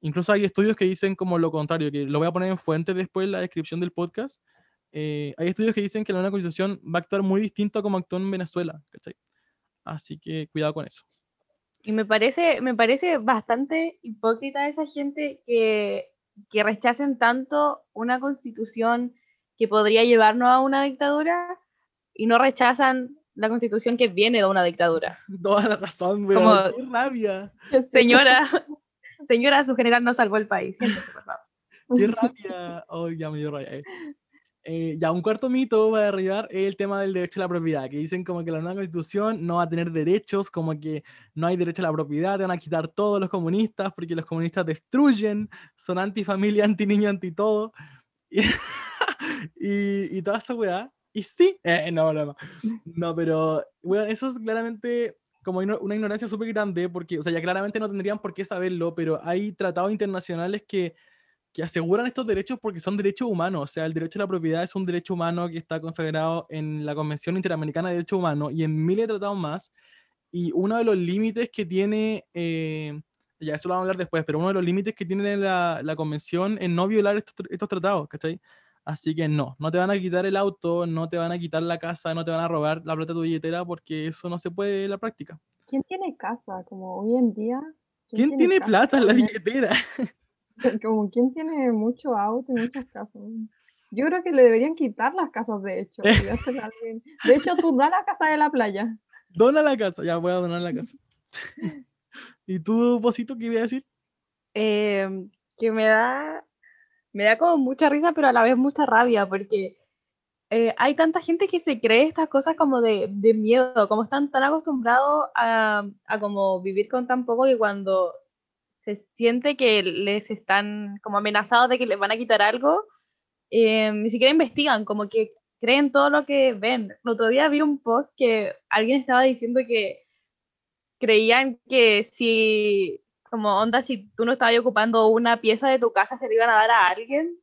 Incluso hay estudios que dicen como lo contrario, que lo voy a poner en fuente después en la descripción del podcast. eh, hay estudios que dicen que la nueva constitución va a actuar muy distinto a como actuó en Venezuela, ¿cachai? Así que cuidado con eso. Y me parece, me parece bastante hipócrita esa gente que, que rechacen tanto una constitución que podría llevarnos a una dictadura y no rechazan la constitución que viene de una dictadura. Toda la razón, weón. Como- Qué rabia. Señora, señora, su general no salvó el país. Siéntese, por favor. Qué rabia. Oh, ya me dio rabia. Eh. Eh, ya, un cuarto mito va a derribar es el tema del derecho a la propiedad, que dicen como que la nueva constitución no va a tener derechos, como que no hay derecho a la propiedad, te van a quitar todos los comunistas, porque los comunistas destruyen, son anti-familia, anti-niño, anti-todo. Y, y, y toda esa weá. Y sí, eh, no, no, no. No, pero, weón, eso es claramente como una ignorancia súper grande, porque, o sea, ya claramente no tendrían por qué saberlo, pero hay tratados internacionales que, que aseguran estos derechos porque son derechos humanos. O sea, el derecho a la propiedad es un derecho humano que está consagrado en la Convención Interamericana de Derechos Humanos y en miles de tratados más. Y uno de los límites que tiene, eh, ya eso lo vamos a hablar después, pero uno de los límites que tiene la, la convención es no violar estos, estos tratados, ¿cachai? Así que no, no te van a quitar el auto, no te van a quitar la casa, no te van a robar la plata de tu billetera porque eso no se puede en la práctica. ¿Quién tiene casa? Como hoy en día. ¿Quién tiene casa plata en la billetera? Como quién tiene mucho auto y muchas casas. Yo creo que le deberían quitar las casas, de hecho. De hecho, tú da la casa de la playa. Dona la casa, ya voy a donar la casa. ¿Y tú, Posito, qué iba a decir? Eh, que me da, me da como mucha risa, pero a la vez mucha rabia, porque eh, hay tanta gente que se cree estas cosas como de, de miedo, como están tan acostumbrados a, a como vivir con tan poco que cuando se siente que les están como amenazados de que les van a quitar algo, eh, ni siquiera investigan, como que creen todo lo que ven. El otro día vi un post que alguien estaba diciendo que creían que si, como onda, si tú no estabas ocupando una pieza de tu casa, se le iban a dar a alguien.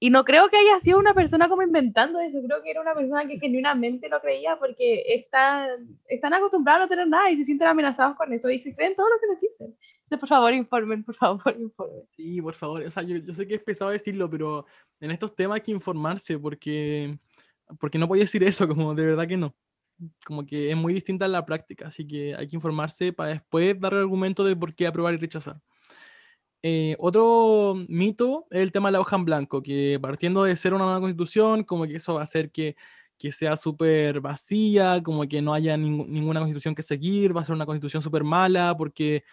Y no creo que haya sido una persona como inventando eso, creo que era una persona que genuinamente lo creía porque están, están acostumbrados a no tener nada y se sienten amenazados con eso y creen todo lo que les dicen. Por favor, informen, por favor, informen. Sí, por favor. O sea, yo, yo sé que es pesado decirlo, pero en estos temas hay que informarse porque, porque no podía decir eso, como de verdad que no. Como que es muy distinta la práctica, así que hay que informarse para después dar el argumento de por qué aprobar y rechazar. eh, otro mito es el tema de la hoja en blanco, que partiendo de ser una nueva constitución, como que eso va a hacer que, que sea súper vacía, como que no haya ningún- ninguna constitución que seguir, va a ser una constitución súper mala, porque,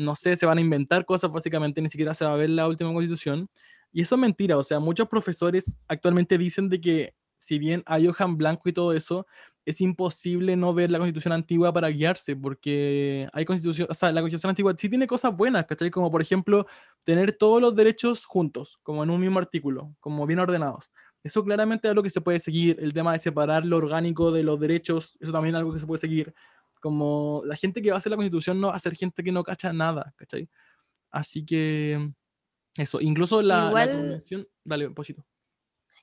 no sé, se van a inventar cosas, básicamente ni siquiera se va a ver la última constitución. Y eso es mentira, o sea, muchos profesores actualmente dicen de que si bien hay hoja en blanco y todo eso, es imposible no ver la constitución antigua para guiarse, porque hay constitución, o sea, la constitución antigua sí tiene cosas buenas, ¿cachai? Como por ejemplo, tener todos los derechos juntos, como en un mismo artículo, como bien ordenados. Eso claramente es algo que se puede seguir, el tema de separar lo orgánico de los derechos, eso también es algo que se puede seguir. Como la gente que va a hacer la constitución no va a ser gente que no cacha nada, ¿cachai? Así que eso, incluso la, la Igual- convención, dale, pochito.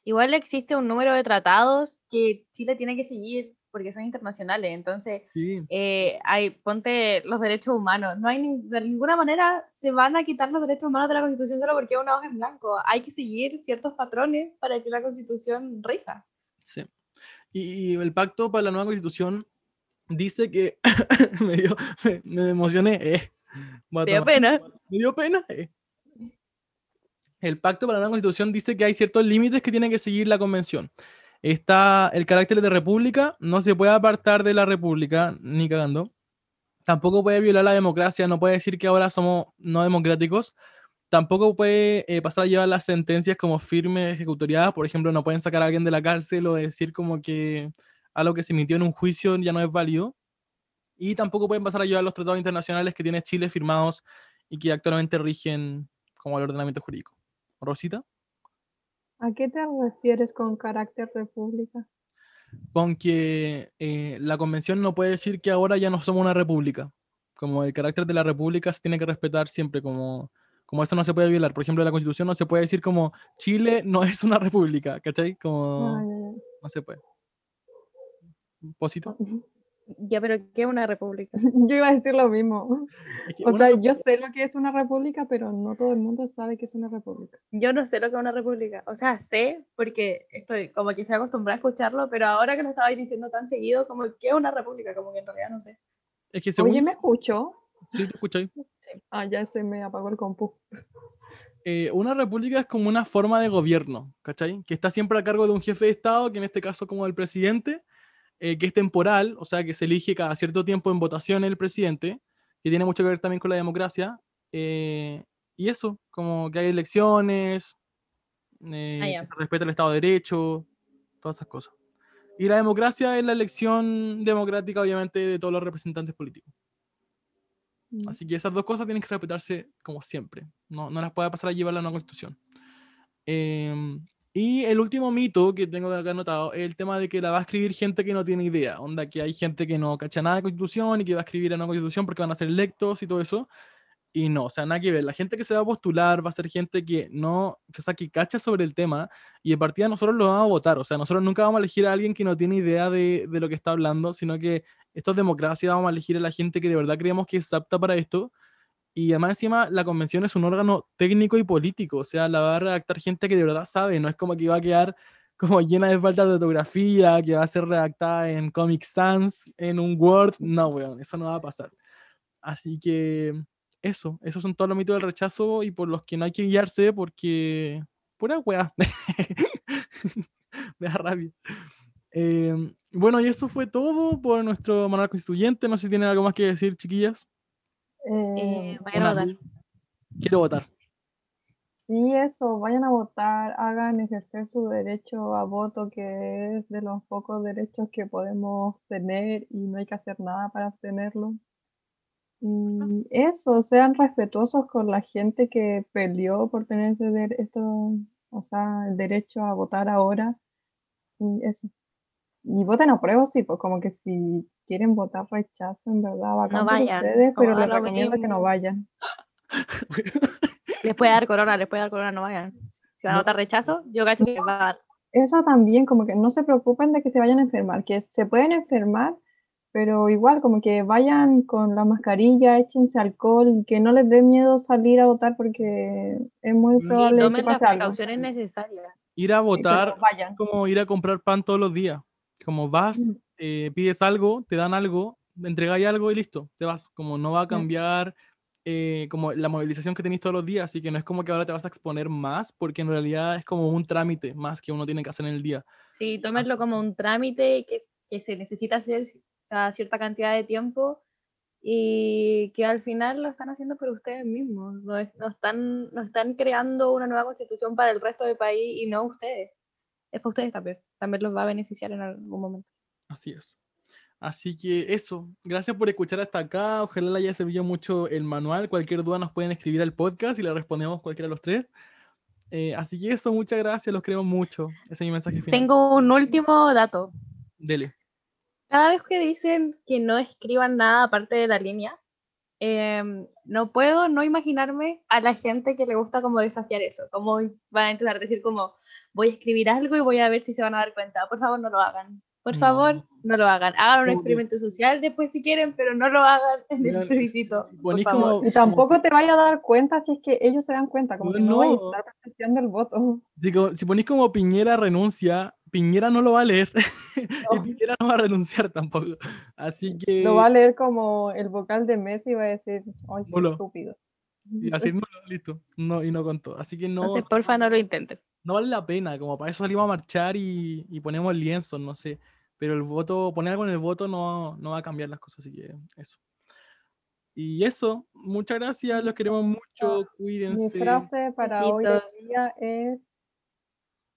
Igual existe un número de tratados que Chile tiene que seguir porque son internacionales. Entonces, Sí, eh, hay, ponte los derechos humanos. No hay ni- de ninguna manera se van a quitar los derechos humanos de la Constitución solo porque es una hoja en blanco. Hay que seguir ciertos patrones para que la Constitución rija. Sí. Y el pacto para la nueva constitución dice que me, dio, me, me emocioné. eh. ¿Te dio pena? Me dio pena. eh. El pacto para la nueva constitución dice que hay ciertos límites que tiene que seguir la convención. Está el carácter de república, no se puede apartar de la república, ni cagando. Tampoco puede violar la democracia, no puede decir que ahora somos no democráticos. Tampoco puede eh, pasar a llevar las sentencias como firmes ejecutoriadas. Por ejemplo, no pueden sacar a alguien de la cárcel o decir como que algo que se emitió en un juicio ya no es válido. Y tampoco pueden pasar a llevar los tratados internacionales que tiene Chile firmados y que actualmente rigen como el ordenamiento jurídico. Rosita, ¿A qué te refieres con carácter república? con que eh, la convención no puede decir que ahora ya no somos una república. Como el carácter de la república se tiene que respetar siempre, como, como eso no se puede violar. Por ejemplo, la constitución no se puede decir como Chile no es una república, ¿cachai? Como Ah, ya, no se puede. Pósito. ya. Pero ¿qué es una república? Yo iba a decir lo mismo. Es que O sea, yo sé lo que es una república, pero no todo el mundo sabe que es una república. Yo no sé lo que es una república. O sea, sé porque estoy como que estoy acostumbrada a escucharlo, pero ahora que lo estabais diciendo tan seguido, como ¿qué es una república? Como que en realidad no sé. Es que según Oye, ¿me escucho? sí, te escucháis. Ah, ya se me apagó el compu. Eh, una república es como una forma de gobierno, ¿cachai? Que está siempre a cargo de un jefe de Estado, que en este caso como el presidente, eh, que es temporal, o sea, que se elige cada cierto tiempo en votación el presidente, que tiene mucho que ver también con la democracia. eh, y eso, como que hay elecciones, eh, Ah, que se respeta el Estado de Derecho, todas esas cosas. Y la democracia es la elección democrática, obviamente, de todos los representantes políticos. Mm. Así que esas dos cosas tienen que respetarse como siempre. No, no las puede pasar a llevar la nueva constitución. Em, y el último mito que tengo acá anotado es el tema de que la va a escribir gente que no tiene idea. Onda, que hay gente que no cacha nada de constitución y que va a escribir la nueva constitución porque van a ser electos y todo eso. Y no, o sea, nada que ver. La gente que se va a postular va a ser gente que no, o sea, que cacha sobre el tema y de partida nosotros lo vamos a votar. O sea, nosotros nunca vamos a elegir a alguien que no tiene idea de, de lo que está hablando, sino que esto es democracia, vamos a elegir a la gente que de verdad creemos que es apta para esto. Y además encima la convención es un órgano técnico y político, o sea, la va a redactar gente que de verdad sabe, no es como que va a quedar como llena de faltas de ortografía, que va a ser redactada en Comic Sans, en un Word, no, weón, eso no va a pasar. Así que eso, esos son todos los mitos del rechazo y por los que no hay que guiarse porque pura weá. Me da rabia. Eh, bueno, y eso fue todo por nuestro manual constituyente. No sé si tienen algo más que decir, chiquillas. Eh, Eh, vayan a votar. Quiero votar. Sí, eso, vayan a votar, hagan ejercer su derecho a voto, que es de los pocos derechos que podemos tener y no hay que hacer nada para obtenerlo. Y eso, sean respetuosos con la gente que peleó por tener ese esto, o sea, el derecho a votar ahora. Y eso. Y voten a prueba, sí, pues como que si quieren votar rechazo, en verdad, bacán por vayan, ustedes, pero les recomiendo que no vayan. Les puede dar corona, les puede dar corona, no vayan. Si van a No. votar rechazo, yo cacho que va a dar. Eso también, como que no se preocupen de que se vayan a enfermar, que se pueden enfermar, pero igual como que vayan con la mascarilla, échense alcohol y que no les dé miedo salir a votar porque es muy probable Y que tomen las pase algo. precauciones necesarias. Ir a Sí, votar vayan. como ir a comprar pan todos los días. Como vas. Eh, pides algo, te dan algo, entregáis algo y listo, te vas. Como no va a cambiar eh, como la movilización que tenéis todos los días, así que no es como que ahora te vas a exponer más, porque en realidad es como un trámite más que uno tiene que hacer en el día. Sí, tómenlo como un trámite que, que se necesita hacer a cierta cantidad de tiempo y que al final lo están haciendo por ustedes mismos. No, es- no están, no están creando una nueva constitución para el resto del país y no ustedes. Es para ustedes también. También los va a beneficiar en algún momento. Así es. Así que eso, gracias por escuchar hasta acá. Ojalá le haya servido mucho el manual. Cualquier duda nos pueden escribir al podcast y le respondemos cualquiera de los tres. Eh, así que eso, muchas gracias, los queremos mucho. Ese es mi mensaje final. Tengo un último dato. Dele. Cada vez que dicen que no escriban nada aparte de la línea, em, no puedo no imaginarme a la gente que le gusta como desafiar eso, como van a intentar decir como voy a escribir algo y voy a ver si se van a dar cuenta. Por favor, no lo hagan. Por No. favor, no lo hagan. Hagan un Como que- experimento social después si quieren, pero no lo hagan en el plebiscito. si- por favor. como- Y tampoco te vaya a dar cuenta si es que ellos se dan cuenta, como que no, vaya a No. estar presenciando el voto. Si, si ponéis como Piñera renuncia, Piñera no lo va a leer y No. Piñera no va a renunciar tampoco. Así que Lo va a leer como el vocal de Messi y va a decir, ay, qué Nulo. estúpido. y así no, listo, no, y no contó. Así que no, Entonces, porfa, no lo intenten. no vale la pena, como para eso salimos a marchar y, y ponemos lienzos, no sé. Pero el voto, poner algo en el voto no, no va a cambiar las cosas, así que eso. Y eso, muchas gracias, los queremos mucho, Mi cuídense. frase para hoy en Besitos. día es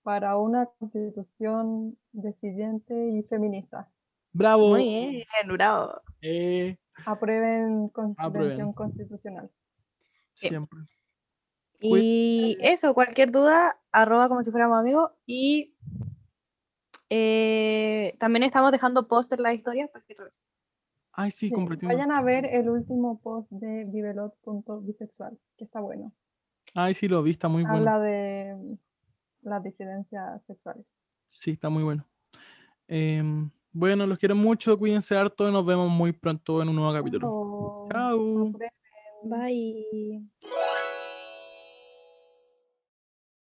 para una constitución decidente y feminista. Bravo. Muy bien, bravo. Eh, Aprueben Aprueben. constitucional. Siempre. Y eso, cualquier duda, arroba como si fuéramos amigos. Y eh, también estamos dejando post en las historias para que revisen. Ay, sí, Sí, compartimos. vayan a ver el último post de vivelot.bisexual, que está bueno. Ay, sí, lo vi, está muy bueno. Habla de las disidencias sexuales. Sí, está muy bueno. Em, bueno, los quiero mucho, cuídense harto y nos vemos muy pronto en un nuevo capítulo. Oh, Chao. aprueben. Bye.